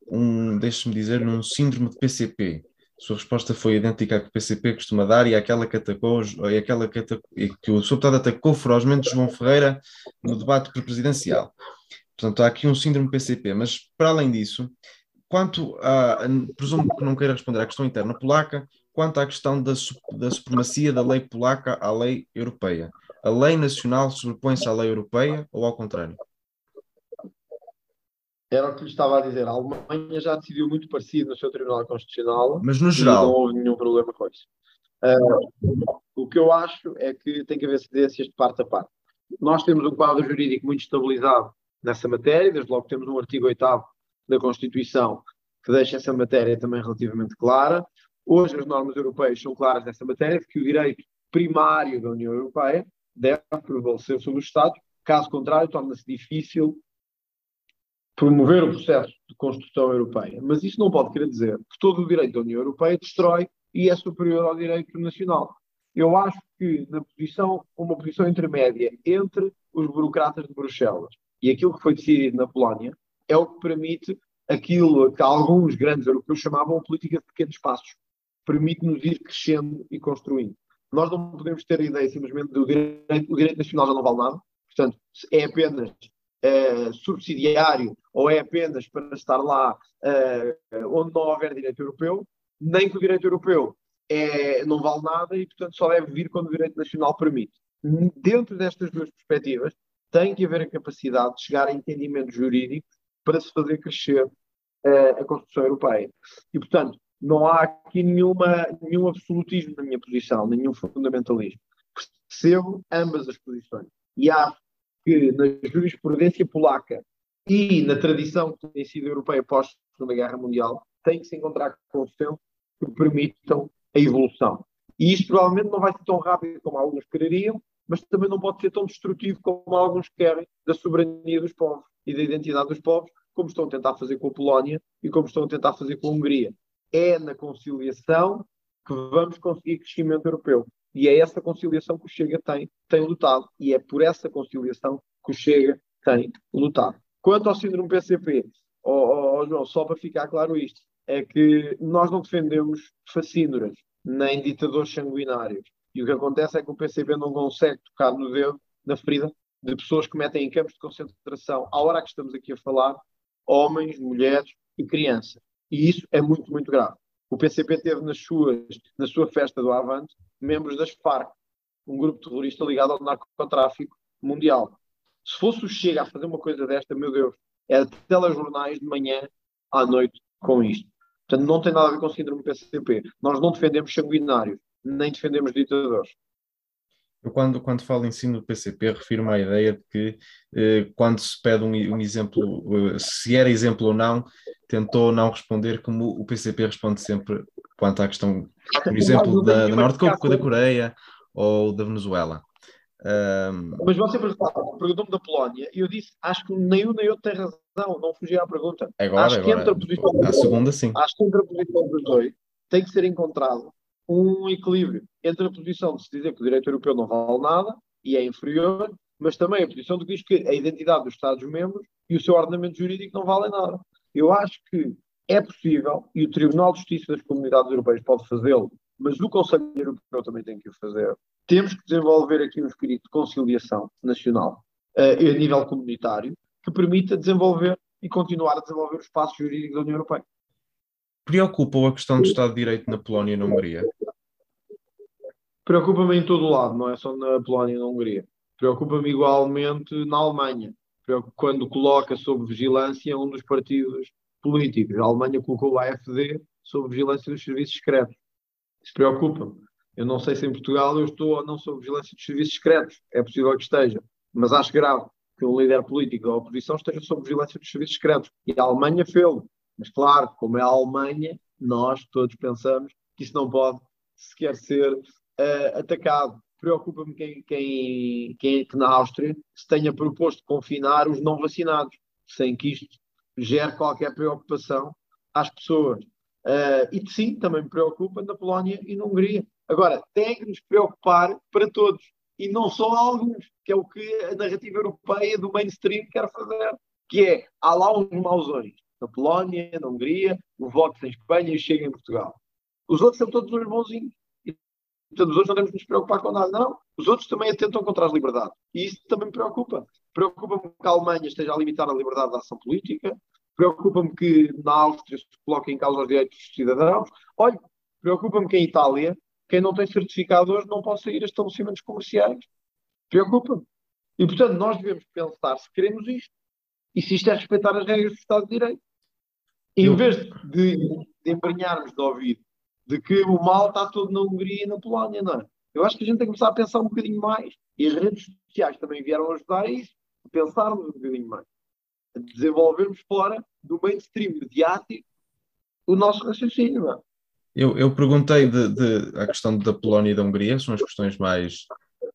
um, deixe-me dizer, um síndrome de PCP. Sua resposta foi idêntica à que o PCP costuma dar e àquela que atacou, e aquela que, atacou, que o deputado atacou ferozmente João Ferreira no debate presidencial. Portanto, há aqui um síndrome PCP, mas para além disso, quanto a, presumo que não queira responder à questão interna polaca, quanto à questão da, da supremacia da lei polaca à lei europeia. A lei nacional sobrepõe-se à lei europeia ou ao contrário? Era o que lhe estava a dizer. A Alemanha já decidiu muito parecido no seu Tribunal Constitucional. Mas no geral. Não houve nenhum problema com isso. Uh, o que eu acho é que tem que haver cedências de parte a parte. Nós temos um quadro jurídico muito estabilizado nessa matéria, desde logo temos um artigo 8 da Constituição que deixa essa matéria também relativamente clara. Hoje as normas europeias são claras nessa matéria, que o direito primário da União Europeia deve prevalecer sobre os Estados, caso contrário torna-se difícil promover o processo de construção europeia. Mas isso não pode querer dizer que todo o direito da União Europeia destrói e é superior ao direito nacional. Eu acho que na posição, uma posição intermédia entre os burocratas de Bruxelas e aquilo que foi decidido na Polónia é o que permite aquilo que alguns grandes europeus chamavam política de pequenos passos. Permite-nos ir crescendo e construindo. Nós não podemos ter a ideia simplesmente do direito, o direito nacional já não vale nada, portanto, é apenas é, subsidiário ou é apenas para estar lá é, onde não houver direito europeu, nem que o direito europeu é, não vale nada e, portanto, só deve vir quando o direito nacional permite. Dentro destas duas perspectivas, tem que haver a capacidade de chegar a entendimentos jurídicos para se fazer crescer uh, a construção europeia. E, portanto, não há aqui nenhuma, nenhum absolutismo na minha posição, nenhum fundamentalismo. Percebo ambas as posições. E acho que na jurisprudência polaca e na tradição que tem sido europeia pós-Segunda Guerra Mundial, tem que se encontrar consensos que permitam a evolução. E isto provavelmente não vai ser tão rápido como alguns quereriam, mas também não pode ser tão destrutivo como alguns querem da soberania dos povos e da identidade dos povos, como estão a tentar fazer com a Polónia e como estão a tentar fazer com a Hungria. É na conciliação que vamos conseguir crescimento europeu. E é essa conciliação que o Chega tem, tem lutado. E é por essa conciliação que o Chega tem lutado. Quanto ao síndrome PCP, oh, oh, oh, João, só para ficar claro isto, é que nós não defendemos facínoras, nem ditadores sanguinários. E o que acontece é que o PCP não consegue tocar no dedo, na ferida, de pessoas que metem em campos de concentração, à hora que estamos aqui a falar, homens, mulheres e crianças. E isso é muito, muito grave. O PCP teve nas suas, na sua festa do Avante membros das FARC, um grupo terrorista ligado ao narcotráfico mundial. Se fosse o Chega a fazer uma coisa desta, meu Deus, era telejornais de manhã à noite com isto. Portanto, não tem nada a ver com o síndrome PCP. Nós não defendemos sanguinários, nem defendemos ditadores. Eu, quando, quando falo em ensino do PCP, refiro-me à ideia de que, eh, quando se pede um, um exemplo, eh, se era exemplo ou não, tentou não responder como o PCP responde sempre quanto à questão, por exemplo, da, da Norte da Coreia ou da Venezuela. Um... Mas você perguntou-me da Polónia e eu disse: acho que nem um nem outro tem razão, não fugi à pergunta. Agora, acho que entre a posição a segunda, sim. Acho que entre a posição dos dois tem que ser encontrado um equilíbrio entre a posição de se dizer que o direito europeu não vale nada e é inferior, mas também a posição de que diz que a identidade dos Estados-membros e o seu ordenamento jurídico não valem nada. Eu acho que é possível e o Tribunal de Justiça das Comunidades Europeias pode fazê-lo, mas o Conselho Europeu também tem que o fazer. Temos que desenvolver aqui um espírito de conciliação nacional uh, a nível comunitário que permita desenvolver e continuar a desenvolver o espaço jurídico da União Europeia. Preocupa-o a questão do Estado de Direito na Polónia e na Hungria? Preocupa-me em todo o lado, não é só na Polónia e na Hungria. Preocupa-me igualmente na Alemanha, quando coloca sob vigilância um dos partidos políticos. A Alemanha colocou a AFD sob vigilância dos serviços secretos. Isso preocupa-me. Eu não sei se em Portugal eu estou ou não sob vigilância dos serviços secretos. É possível que esteja. Mas acho grave que um líder político da oposição esteja sob vigilância dos serviços secretos. E a Alemanha fez-lo. Mas claro, como é a Alemanha, nós todos pensamos que isso não pode sequer ser uh, atacado. Preocupa-me quem, quem, quem que na Áustria se tenha proposto confinar os não vacinados, sem que isto gere qualquer preocupação às pessoas. Uh, e sim, também me preocupa na Polónia e na Hungria. Agora, tem que nos preocupar para todos, e não só alguns, que é o que a narrativa europeia do mainstream quer fazer, que é, há lá uns mausões, na Polónia, na Hungria, o Vox em Espanha e Chega em Portugal. Os outros são todos uns bonzinhos. E, portanto, os outros não temos que nos preocupar com nada. Não, os outros também atentam contra as liberdades. E isso também me preocupa. Preocupa-me que a Alemanha esteja a limitar a liberdade de ação política. Preocupa-me que na Áustria se coloquem em causa os direitos dos cidadãos. Olha, preocupa-me que em Itália, quem não tem certificado hoje não possa ir a estabelecimentos comerciais. Preocupa-me. E, portanto, nós devemos pensar se queremos isto e se isto é respeitar as regras do Estado de Direito. Em vez de, de embrenharmos de ouvido de que o mal está todo na Hungria e na Polónia, não é? Eu acho que a gente tem que começar a pensar um bocadinho mais, e as redes sociais também vieram ajudar a isso, a pensarmos um bocadinho mais, a desenvolvermos fora do mainstream mediático o nosso raciocínio, não é? Eu, eu perguntei de, de, a questão da Polónia e da Hungria, são as questões mais,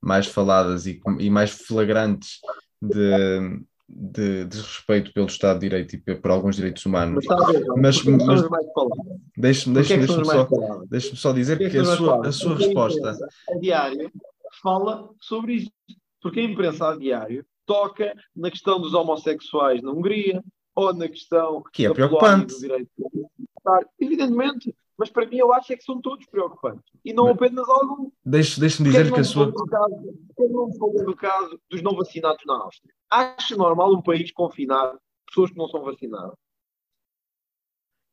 mais faladas e, e mais flagrantes de, de desrespeito pelo Estado de Direito e por alguns direitos humanos. Mas, mas, mas deixe-me deixe, deixe só, deixe só dizer que, que, a, sua, a sua resposta. A, a diário fala sobre isto, porque a imprensa a diário toca na questão dos homossexuais na Hungria ou na questão que é preocupante. do direito Evidentemente, mas para mim eu acho é que são todos preocupantes e não apenas algum. Deixe-me dizer que a sua. Caso, não falou do caso dos não vacinados na Áustria. Acha normal um país confinar pessoas que não são vacinadas?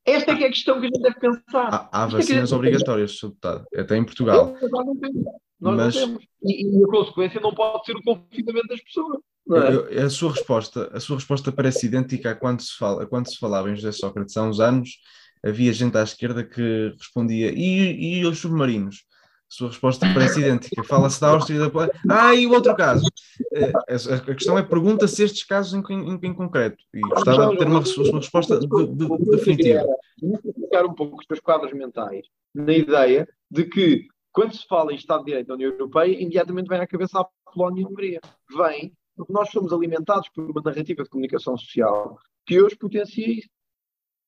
Esta é que é a questão que a gente deve pensar. Há, há é vacinas é obrigatórias, Sr. Deputado, até em Portugal. Nós não temos. Nós mas... não temos. E, e, a consequência não pode ser o confinamento das pessoas. É? a, sua resposta, a sua resposta parece idêntica a quando se, fala, a quando se falava em José Sócrates há uns anos havia gente à esquerda que respondia, e, e os submarinos? Sua resposta parece idêntica. Fala-se da Áustria e da Polónia. Ah, e o outro caso? Eh, a, questão é, pergunta-se estes casos em, em, em, concreto. E gostava de ter uma, uma resposta de, de, definitiva. Vou ficar um pouco os teus quadros mentais na ideia de que quando se fala em Estado de Direito da União Europeia, imediatamente vem à cabeça a Polónia e a Hungria. Vem porque nós somos alimentados por uma narrativa de comunicação social que hoje potencia isso.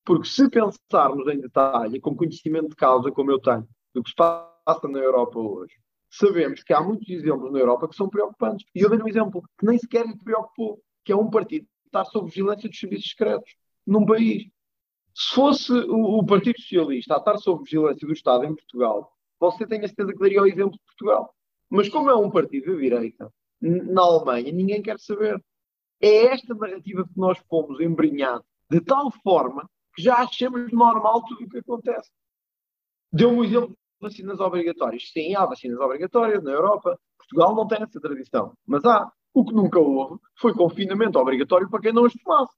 Porque se pensarmos em detalhe, com conhecimento de causa, como eu tenho, do que se passa na Europa hoje, sabemos que há muitos exemplos na Europa que são preocupantes. E eu dei um exemplo que nem sequer me preocupou, que é um partido que está sob vigilância dos serviços secretos num país. Se fosse o, o Partido Socialista a estar sob vigilância do Estado em Portugal, você tem a certeza que daria o exemplo de Portugal. Mas como é um partido de direita, na Alemanha, ninguém quer saber. É esta narrativa que nós fomos embrenhados de tal forma que já achamos normal tudo o que acontece. Deu-me um exemplo de vacinas obrigatórias. Sim, há vacinas obrigatórias na Europa. Portugal não tem essa tradição, mas há. O que nunca houve foi confinamento obrigatório para quem não as tomasse.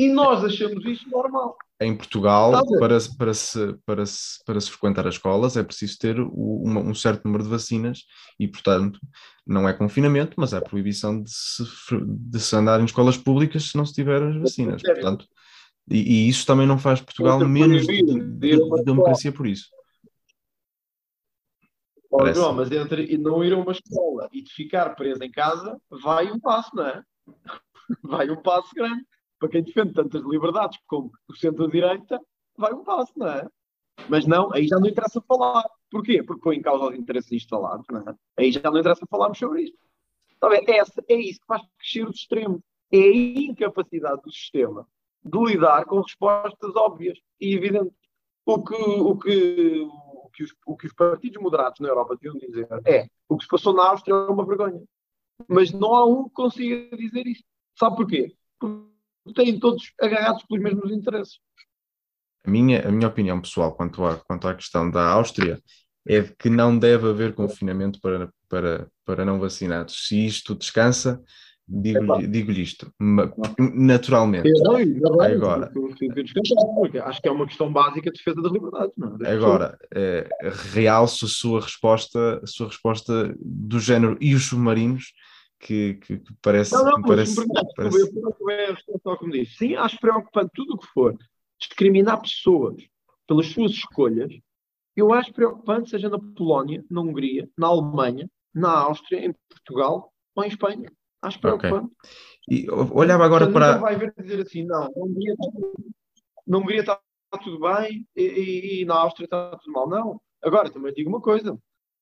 E nós achamos isso normal. Em Portugal, para, para, se, para, se, para se frequentar as escolas, é preciso ter uma, um certo número de vacinas e, portanto, não é confinamento, mas é proibição de se, de se andar em escolas públicas se não se tiver as vacinas. Portanto, e, e isso também não faz Portugal menos de, de, de democracia por isso. Oh, João, mas entre não ir a uma escola e de ficar preso em casa, vai um passo, não é? Vai um passo grande para quem defende tantas liberdades como o centro-direita, vai um passo, não é? Mas não, aí já não interessa falar. Porquê? Porque põe em causa os interesses instalados, não é? Aí já não interessa falarmos sobre isto. Então, é, essa, é isso que faz crescer os extremos. É a incapacidade do sistema de lidar com respostas óbvias e evidentes. O que, o que, o que, os, o que os partidos moderados na Europa deviam dizer é o que se passou na Áustria é uma vergonha. Mas não há um que consiga dizer isso. Sabe porquê? Porque têm todos agarrados pelos mesmos interesses. A minha, a minha opinião pessoal quanto à, quanto à questão da Áustria é de que não deve haver confinamento para, para, para não vacinados. Se isto descansa, digo-lhe digo isto, naturalmente. agora, acho que é uma questão básica de defesa das liberdades. Não, é? agora, é, realço a sua resposta, a sua resposta do género e os submarinos que, que, que parece. Não, não, parece, parece... como disse. Sim, acho preocupante tudo o que for discriminar pessoas pelas suas escolhas. Eu acho preocupante, seja na Polónia, na Hungria, na Alemanha, na Áustria, em Portugal ou em Espanha. Acho preocupante. Okay. E olhava agora Portanto, para. vai ver dizer assim, não, na Hungria está, na Hungria está tudo bem e, e, e na Áustria está tudo mal. Não. Agora, também digo uma coisa: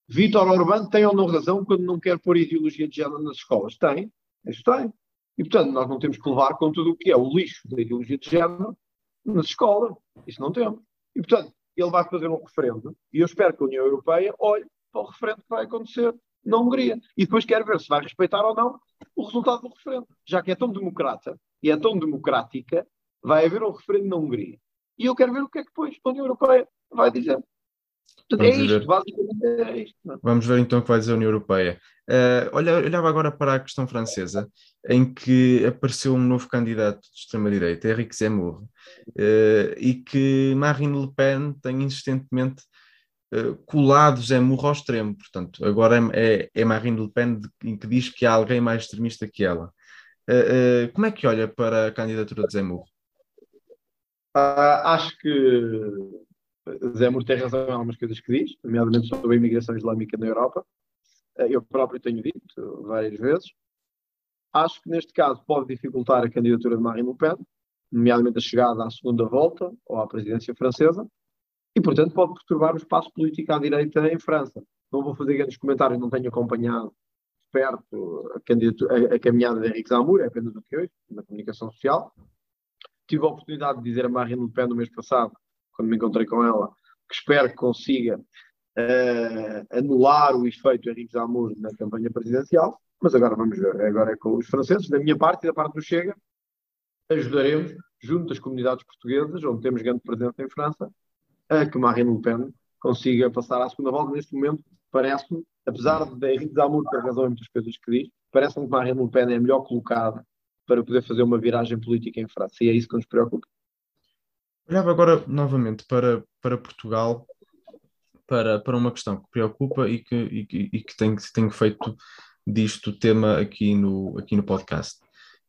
Vítor Orbán tem ou não razão quando não quer pôr ideologia de género nas escolas? Tem, isso tem. E, portanto, nós não temos que levar com tudo o que é o lixo da ideologia de género nas escolas. Isso não temos. E, portanto, ele vai fazer um referendo e eu espero que a União Europeia olhe para o referendo que vai acontecer na Hungria. E depois quero ver se vai respeitar ou não o resultado do referendo. Já que é tão democrata e é tão democrática, vai haver um referendo na Hungria. E eu quero ver o que é que depois a União Europeia vai dizer. Portanto, é isto, ver. basicamente é isto. Não? Vamos ver então o que vai dizer a União Europeia. Uh, olha, olhava agora para a questão francesa, em que apareceu um novo candidato de extrema-direita, Henrique Zemmour, uh, e que Marine Le Pen tem insistentemente uh, colado Zemmour ao extremo. Portanto, agora é, é, é Marine Le Pen de, que diz que há alguém mais extremista que ela. como é que olha para a candidatura de Zemmour? Ah, acho que Zemmour tem razão em algumas coisas que diz, nomeadamente sobre a imigração islâmica na Europa. Eh, eu próprio tenho dito várias vezes. Acho que neste caso pode dificultar a candidatura de Marine Le Pen, nomeadamente a chegada à segunda volta ou à presidência francesa, e portanto pode perturbar o espaço político à direita em França. Não vou fazer grandes comentários, não tenho acompanhado perto a, a, a caminhada de Henrique Zamur, é apenas o que hoje, na comunicação social. Tive a oportunidade de dizer a Marine Le Pen no mês passado quando me encontrei com ela, que espero que consiga uh, anular o efeito Henrique Zamor na campanha presidencial, mas agora vamos ver, agora é com os franceses, da minha parte e da parte do Chega, ajudaremos, junto às comunidades portuguesas, onde temos grande presença em França, a que Marine Le Pen consiga passar à segunda volta. Neste momento, parece-me, apesar de Henrique Zamor ter razão em muitas coisas que diz, parece-me que Marine Le Pen é melhor colocada para poder fazer uma viragem política em França, e é isso que nos preocupa. Olhava agora novamente para, para Portugal, para, para uma questão que preocupa e que, e, e que tenho, tenho feito disto tema aqui no, aqui no podcast,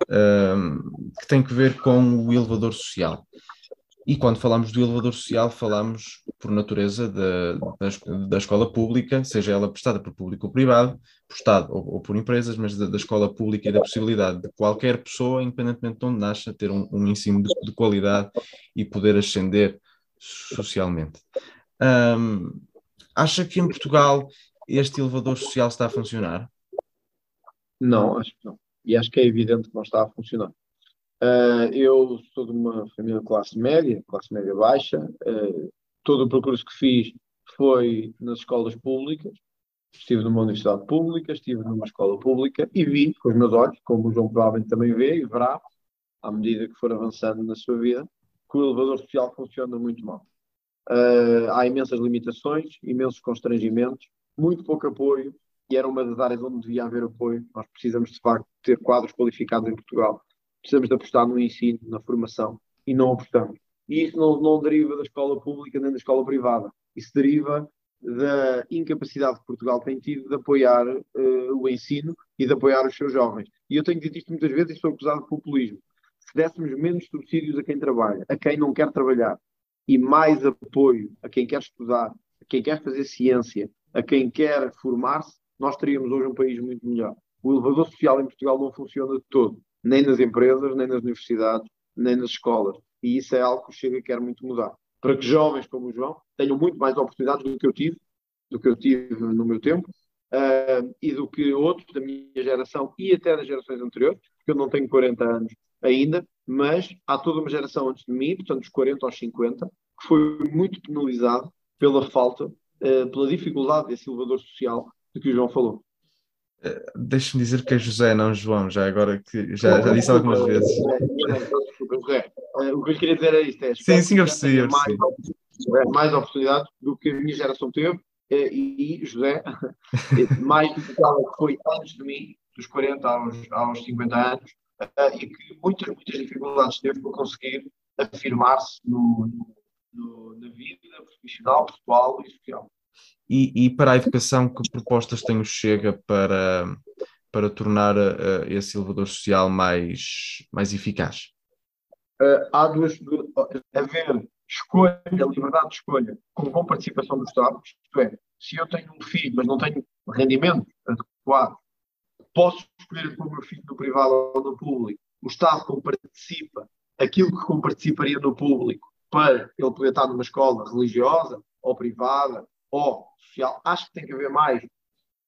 um, que tem que ver com o elevador social. E quando falamos do elevador social, falamos, por natureza, da, da, da escola pública, seja ela prestada por público ou privado, por Estado ou, ou por empresas, mas da, da, escola pública e da possibilidade de qualquer pessoa, independentemente de onde nasça, ter um, um ensino de, de, qualidade e poder ascender socialmente. Um, acha que em Portugal este elevador social está a funcionar? Não, acho que não. E acho que é evidente que não está a funcionar. Uh, eu sou de uma família de classe média, classe média baixa. Uh, todo o percurso que fiz foi nas escolas públicas. Estive numa universidade pública, estive numa escola pública e vi com os meus olhos, como o João provavelmente também vê e verá, à medida que for avançando na sua vida, que o elevador social funciona muito mal. Uh, há imensas limitações, imensos constrangimentos, muito pouco apoio, e era uma das áreas onde devia haver apoio. Nós precisamos, de facto, ter quadros qualificados em Portugal precisamos de apostar no ensino, na formação, e não apostamos. E isso não, não deriva da escola pública nem da escola privada. Isso deriva da incapacidade que Portugal tem tido de apoiar uh, o ensino e de apoiar os seus jovens. E eu tenho dito isto muitas vezes e sou acusado de populismo. Se dessemos menos subsídios a quem trabalha, a quem não quer trabalhar, e mais apoio a quem quer estudar, a quem quer fazer ciência, a quem quer formar-se, nós teríamos hoje um país muito melhor. O elevador social em Portugal não funciona de todo nem nas empresas, nem nas universidades, nem nas escolas. E isso é algo que o Chega quer muito mudar. Para que jovens como o João tenham muito mais oportunidades do que eu tive, do que eu tive no meu tempo, uh, e do que outros da minha geração e até das gerações anteriores, porque eu não tenho 40 anos ainda, mas há toda uma geração antes de mim, portanto dos 40 aos 50, que foi muito penalizado pela falta, uh, pela dificuldade desse elevador social de que o João falou. Deixa-me dizer que é José, não João, já agora que já, já disse algumas vezes. Desculpa, José. Eh, o que eu queria dizer é isto: é sim, sim, eu percebi, eu mais, mais oportunidades do que a minha geração teve eh, e, José, mais do que foi antes de mim, dos 40 aos, aos 50 anos, eh, e que muitas, muitas dificuldades teve para conseguir afirmar-se no, no, na vida profissional, pessoal e social. E, e, para a educação, que propostas tem o Chega para, para tornar uh, esse elevador social mais, mais eficaz? Uh, há duas. Haver escolha, liberdade de escolha, com, com participação do Estado, isto é, se eu tenho um filho, mas não tenho rendimento adequado, posso escolher pôr o meu filho no privado ou no público. O Estado, como participa, aquilo que como participaria no público, para ele poder estar numa escola religiosa ou privada ou social. Acho que tem que haver mais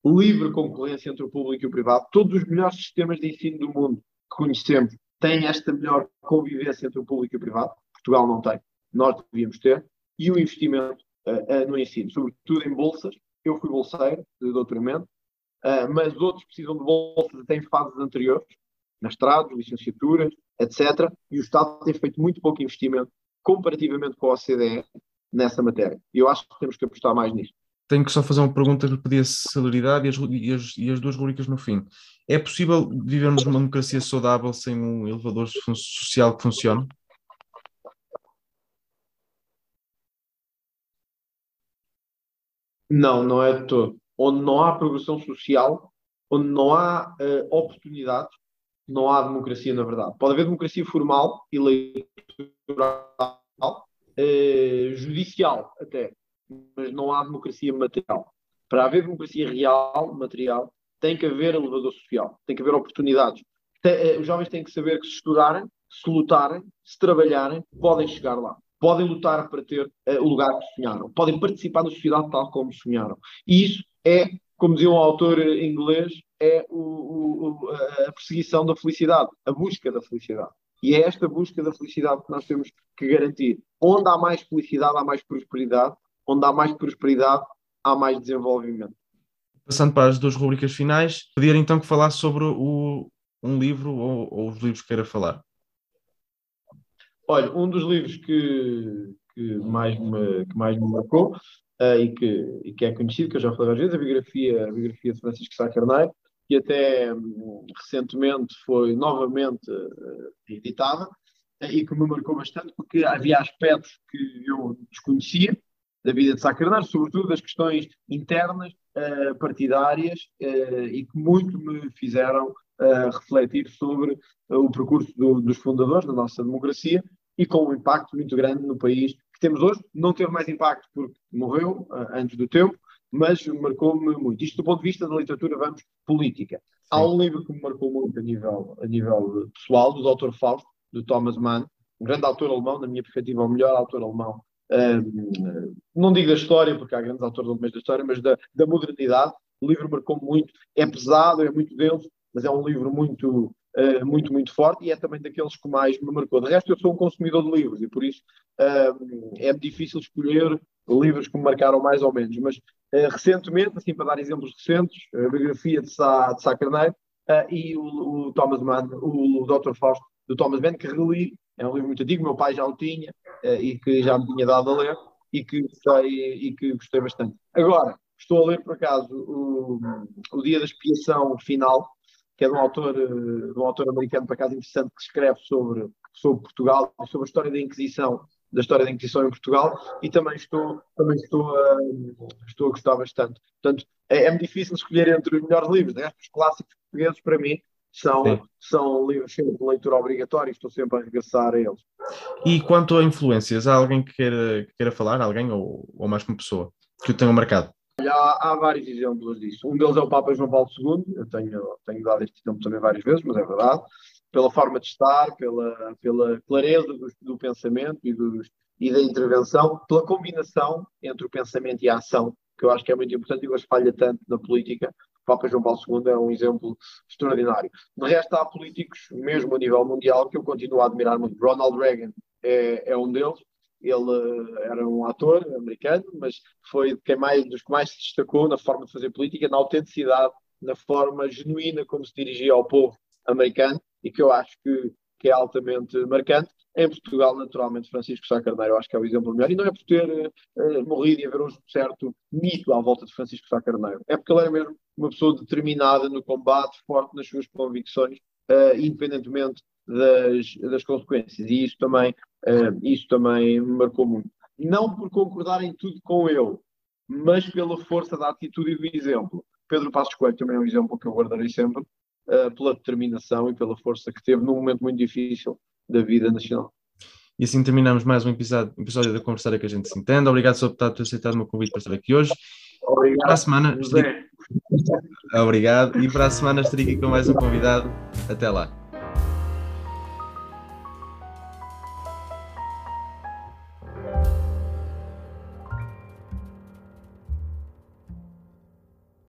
livre concorrência entre o público e o privado. Todos os melhores sistemas de ensino do mundo que conhecemos têm esta melhor convivência entre o público e o privado. Portugal não tem. Nós devíamos ter. E o investimento uh, uh, no ensino, sobretudo em bolsas. Eu fui bolseiro de doutoramento, uh, mas outros precisam de bolsas até em fases anteriores, mestrados, licenciaturas, etc. E o Estado tem feito muito pouco investimento comparativamente com a OCDE nessa matéria. E eu acho que temos que apostar mais nisto. Tenho que só fazer uma pergunta que pedia celeridade e as, e, as, e as duas rubricas no fim. É possível vivermos uma democracia saudável sem um elevador social que funcione? Não, não é de todo. Onde não há progressão social, onde não há uh, oportunidades, não há democracia na verdade. Pode haver democracia formal, eleitoral, uh, judicial até, mas não há democracia material. Para haver democracia real, material, tem que haver elevador social, tem que haver oportunidades. Tem, os jovens têm que saber que se estudarem, se lutarem, se trabalharem, podem chegar lá. Podem lutar para ter uh, o lugar que sonharam. Podem participar da sociedade tal como sonharam. E isso é, como dizia um autor inglês, é o, o, a perseguição da felicidade, a busca da felicidade. E é esta busca da felicidade que nós temos que garantir. Onde há mais felicidade, há mais prosperidade. Onde há mais prosperidade, há mais desenvolvimento. Passando para as duas rubricas finais, pedir então que falasse sobre o, um livro ou, ou, os livros que queira falar. Olha, um dos livros que, que, mais, me, que mais me marcou uh, e, que, e que é conhecido, que eu já falei várias vezes, a biografia, a biografia de Francisco Sá Carneiro, que até um, recentemente foi novamente uh, editada e que me marcou bastante porque havia aspectos que eu desconhecia da vida de Sá Carneiro, sobretudo das questões internas, uh, partidárias e que muito me fizeram refletir sobre o percurso do, dos fundadores da nossa democracia e com um impacto muito grande no país que temos hoje. Não teve mais impacto porque morreu antes do tempo, mas marcou-me muito. Isto do ponto de vista da literatura, vamos, política. Há um livro que me marcou muito a nível, a nível pessoal, do Dr. Faust, do Thomas Mann, um grande autor alemão, na minha perspectiva, o melhor autor alemão. Um, não digo da história, porque há grandes autores alemães da história, mas da, da modernidade. O livro marcou-me muito. É pesado, é muito denso, mas é um livro muito, uh, muito, muito forte e é também daqueles que mais me marcou. De resto, eu sou um consumidor de livros e por isso uh, é difícil escolher livros que me marcaram mais ou menos. Mas uh, recentemente, assim para dar exemplos recentes, a biografia de Sá, de Sá Carneiro e o, o, Thomas Mann, o, o Dr. Fausto, do Thomas Mann, que reli, é um livro muito antigo, meu pai já o tinha e que já me tinha dado a ler e que gostei, e que gostei bastante. Agora, estou a ler por acaso o, o Dia da Expiação Final, que é de um autor, eh, de um autor americano, por acaso interessante, que escreve sobre, sobre Portugal, sobre a história da Inquisição, da história da Inquisição em Portugal, e também estou, também estou, a, estou a gostar bastante. Portanto, é, é difícil escolher entre os melhores livros, né? os clássicos portugueses, para mim, são, são livros de leitura obrigatória e estou sempre a regressar a eles. E quanto a influências, há alguém que queira, que queira falar, alguém ou, ou mais que uma pessoa que o tenha marcado? Há, há, vários exemplos disso. Um deles é o Papa João Paulo II, eu tenho, tenho dado este exemplo também várias vezes, mas é verdade, pela forma de estar, pela, pela clareza do, do pensamento e, dos, e da intervenção, pela combinação entre o pensamento e a ação, que eu acho que é muito importante e hoje falha tanto na política. O Papa João Paulo II é um exemplo extraordinário. De resto, há políticos, mesmo a nível mundial, que eu continuo a admirar muito. Ronald Reagan é, é um deles, ele eh, era um ator americano, mas foi quem mais, dos que mais se destacou na forma de fazer política, na autenticidade, na forma genuína como se dirigia ao povo americano e que eu acho que, que é altamente marcante. Em Portugal, naturalmente, Francisco Sá Carneiro, acho que é o exemplo melhor. E não é por ter uh, morrido e haver um certo mito à volta de Francisco Sá Carneiro. É porque ele era mesmo uma pessoa determinada no combate, forte nas suas convicções, uh, independentemente das, das consequências. E isso também, uh, isso também me marcou muito. Não por concordar em tudo com ele, mas pela força da atitude e do exemplo. Pedro Passos Coelho também é um exemplo que eu guardarei sempre, uh, pela determinação e pela força que teve num momento muito difícil da vida nacional. E assim terminamos mais um episódio, episódio da Conversar que a gente se entende. Obrigado, Sr. Deputado, por ter aceitado o meu convite para estar aqui hoje. Obrigado. Para a semana. Obrigado. E para a semana estarei aqui com mais um convidado. Até lá.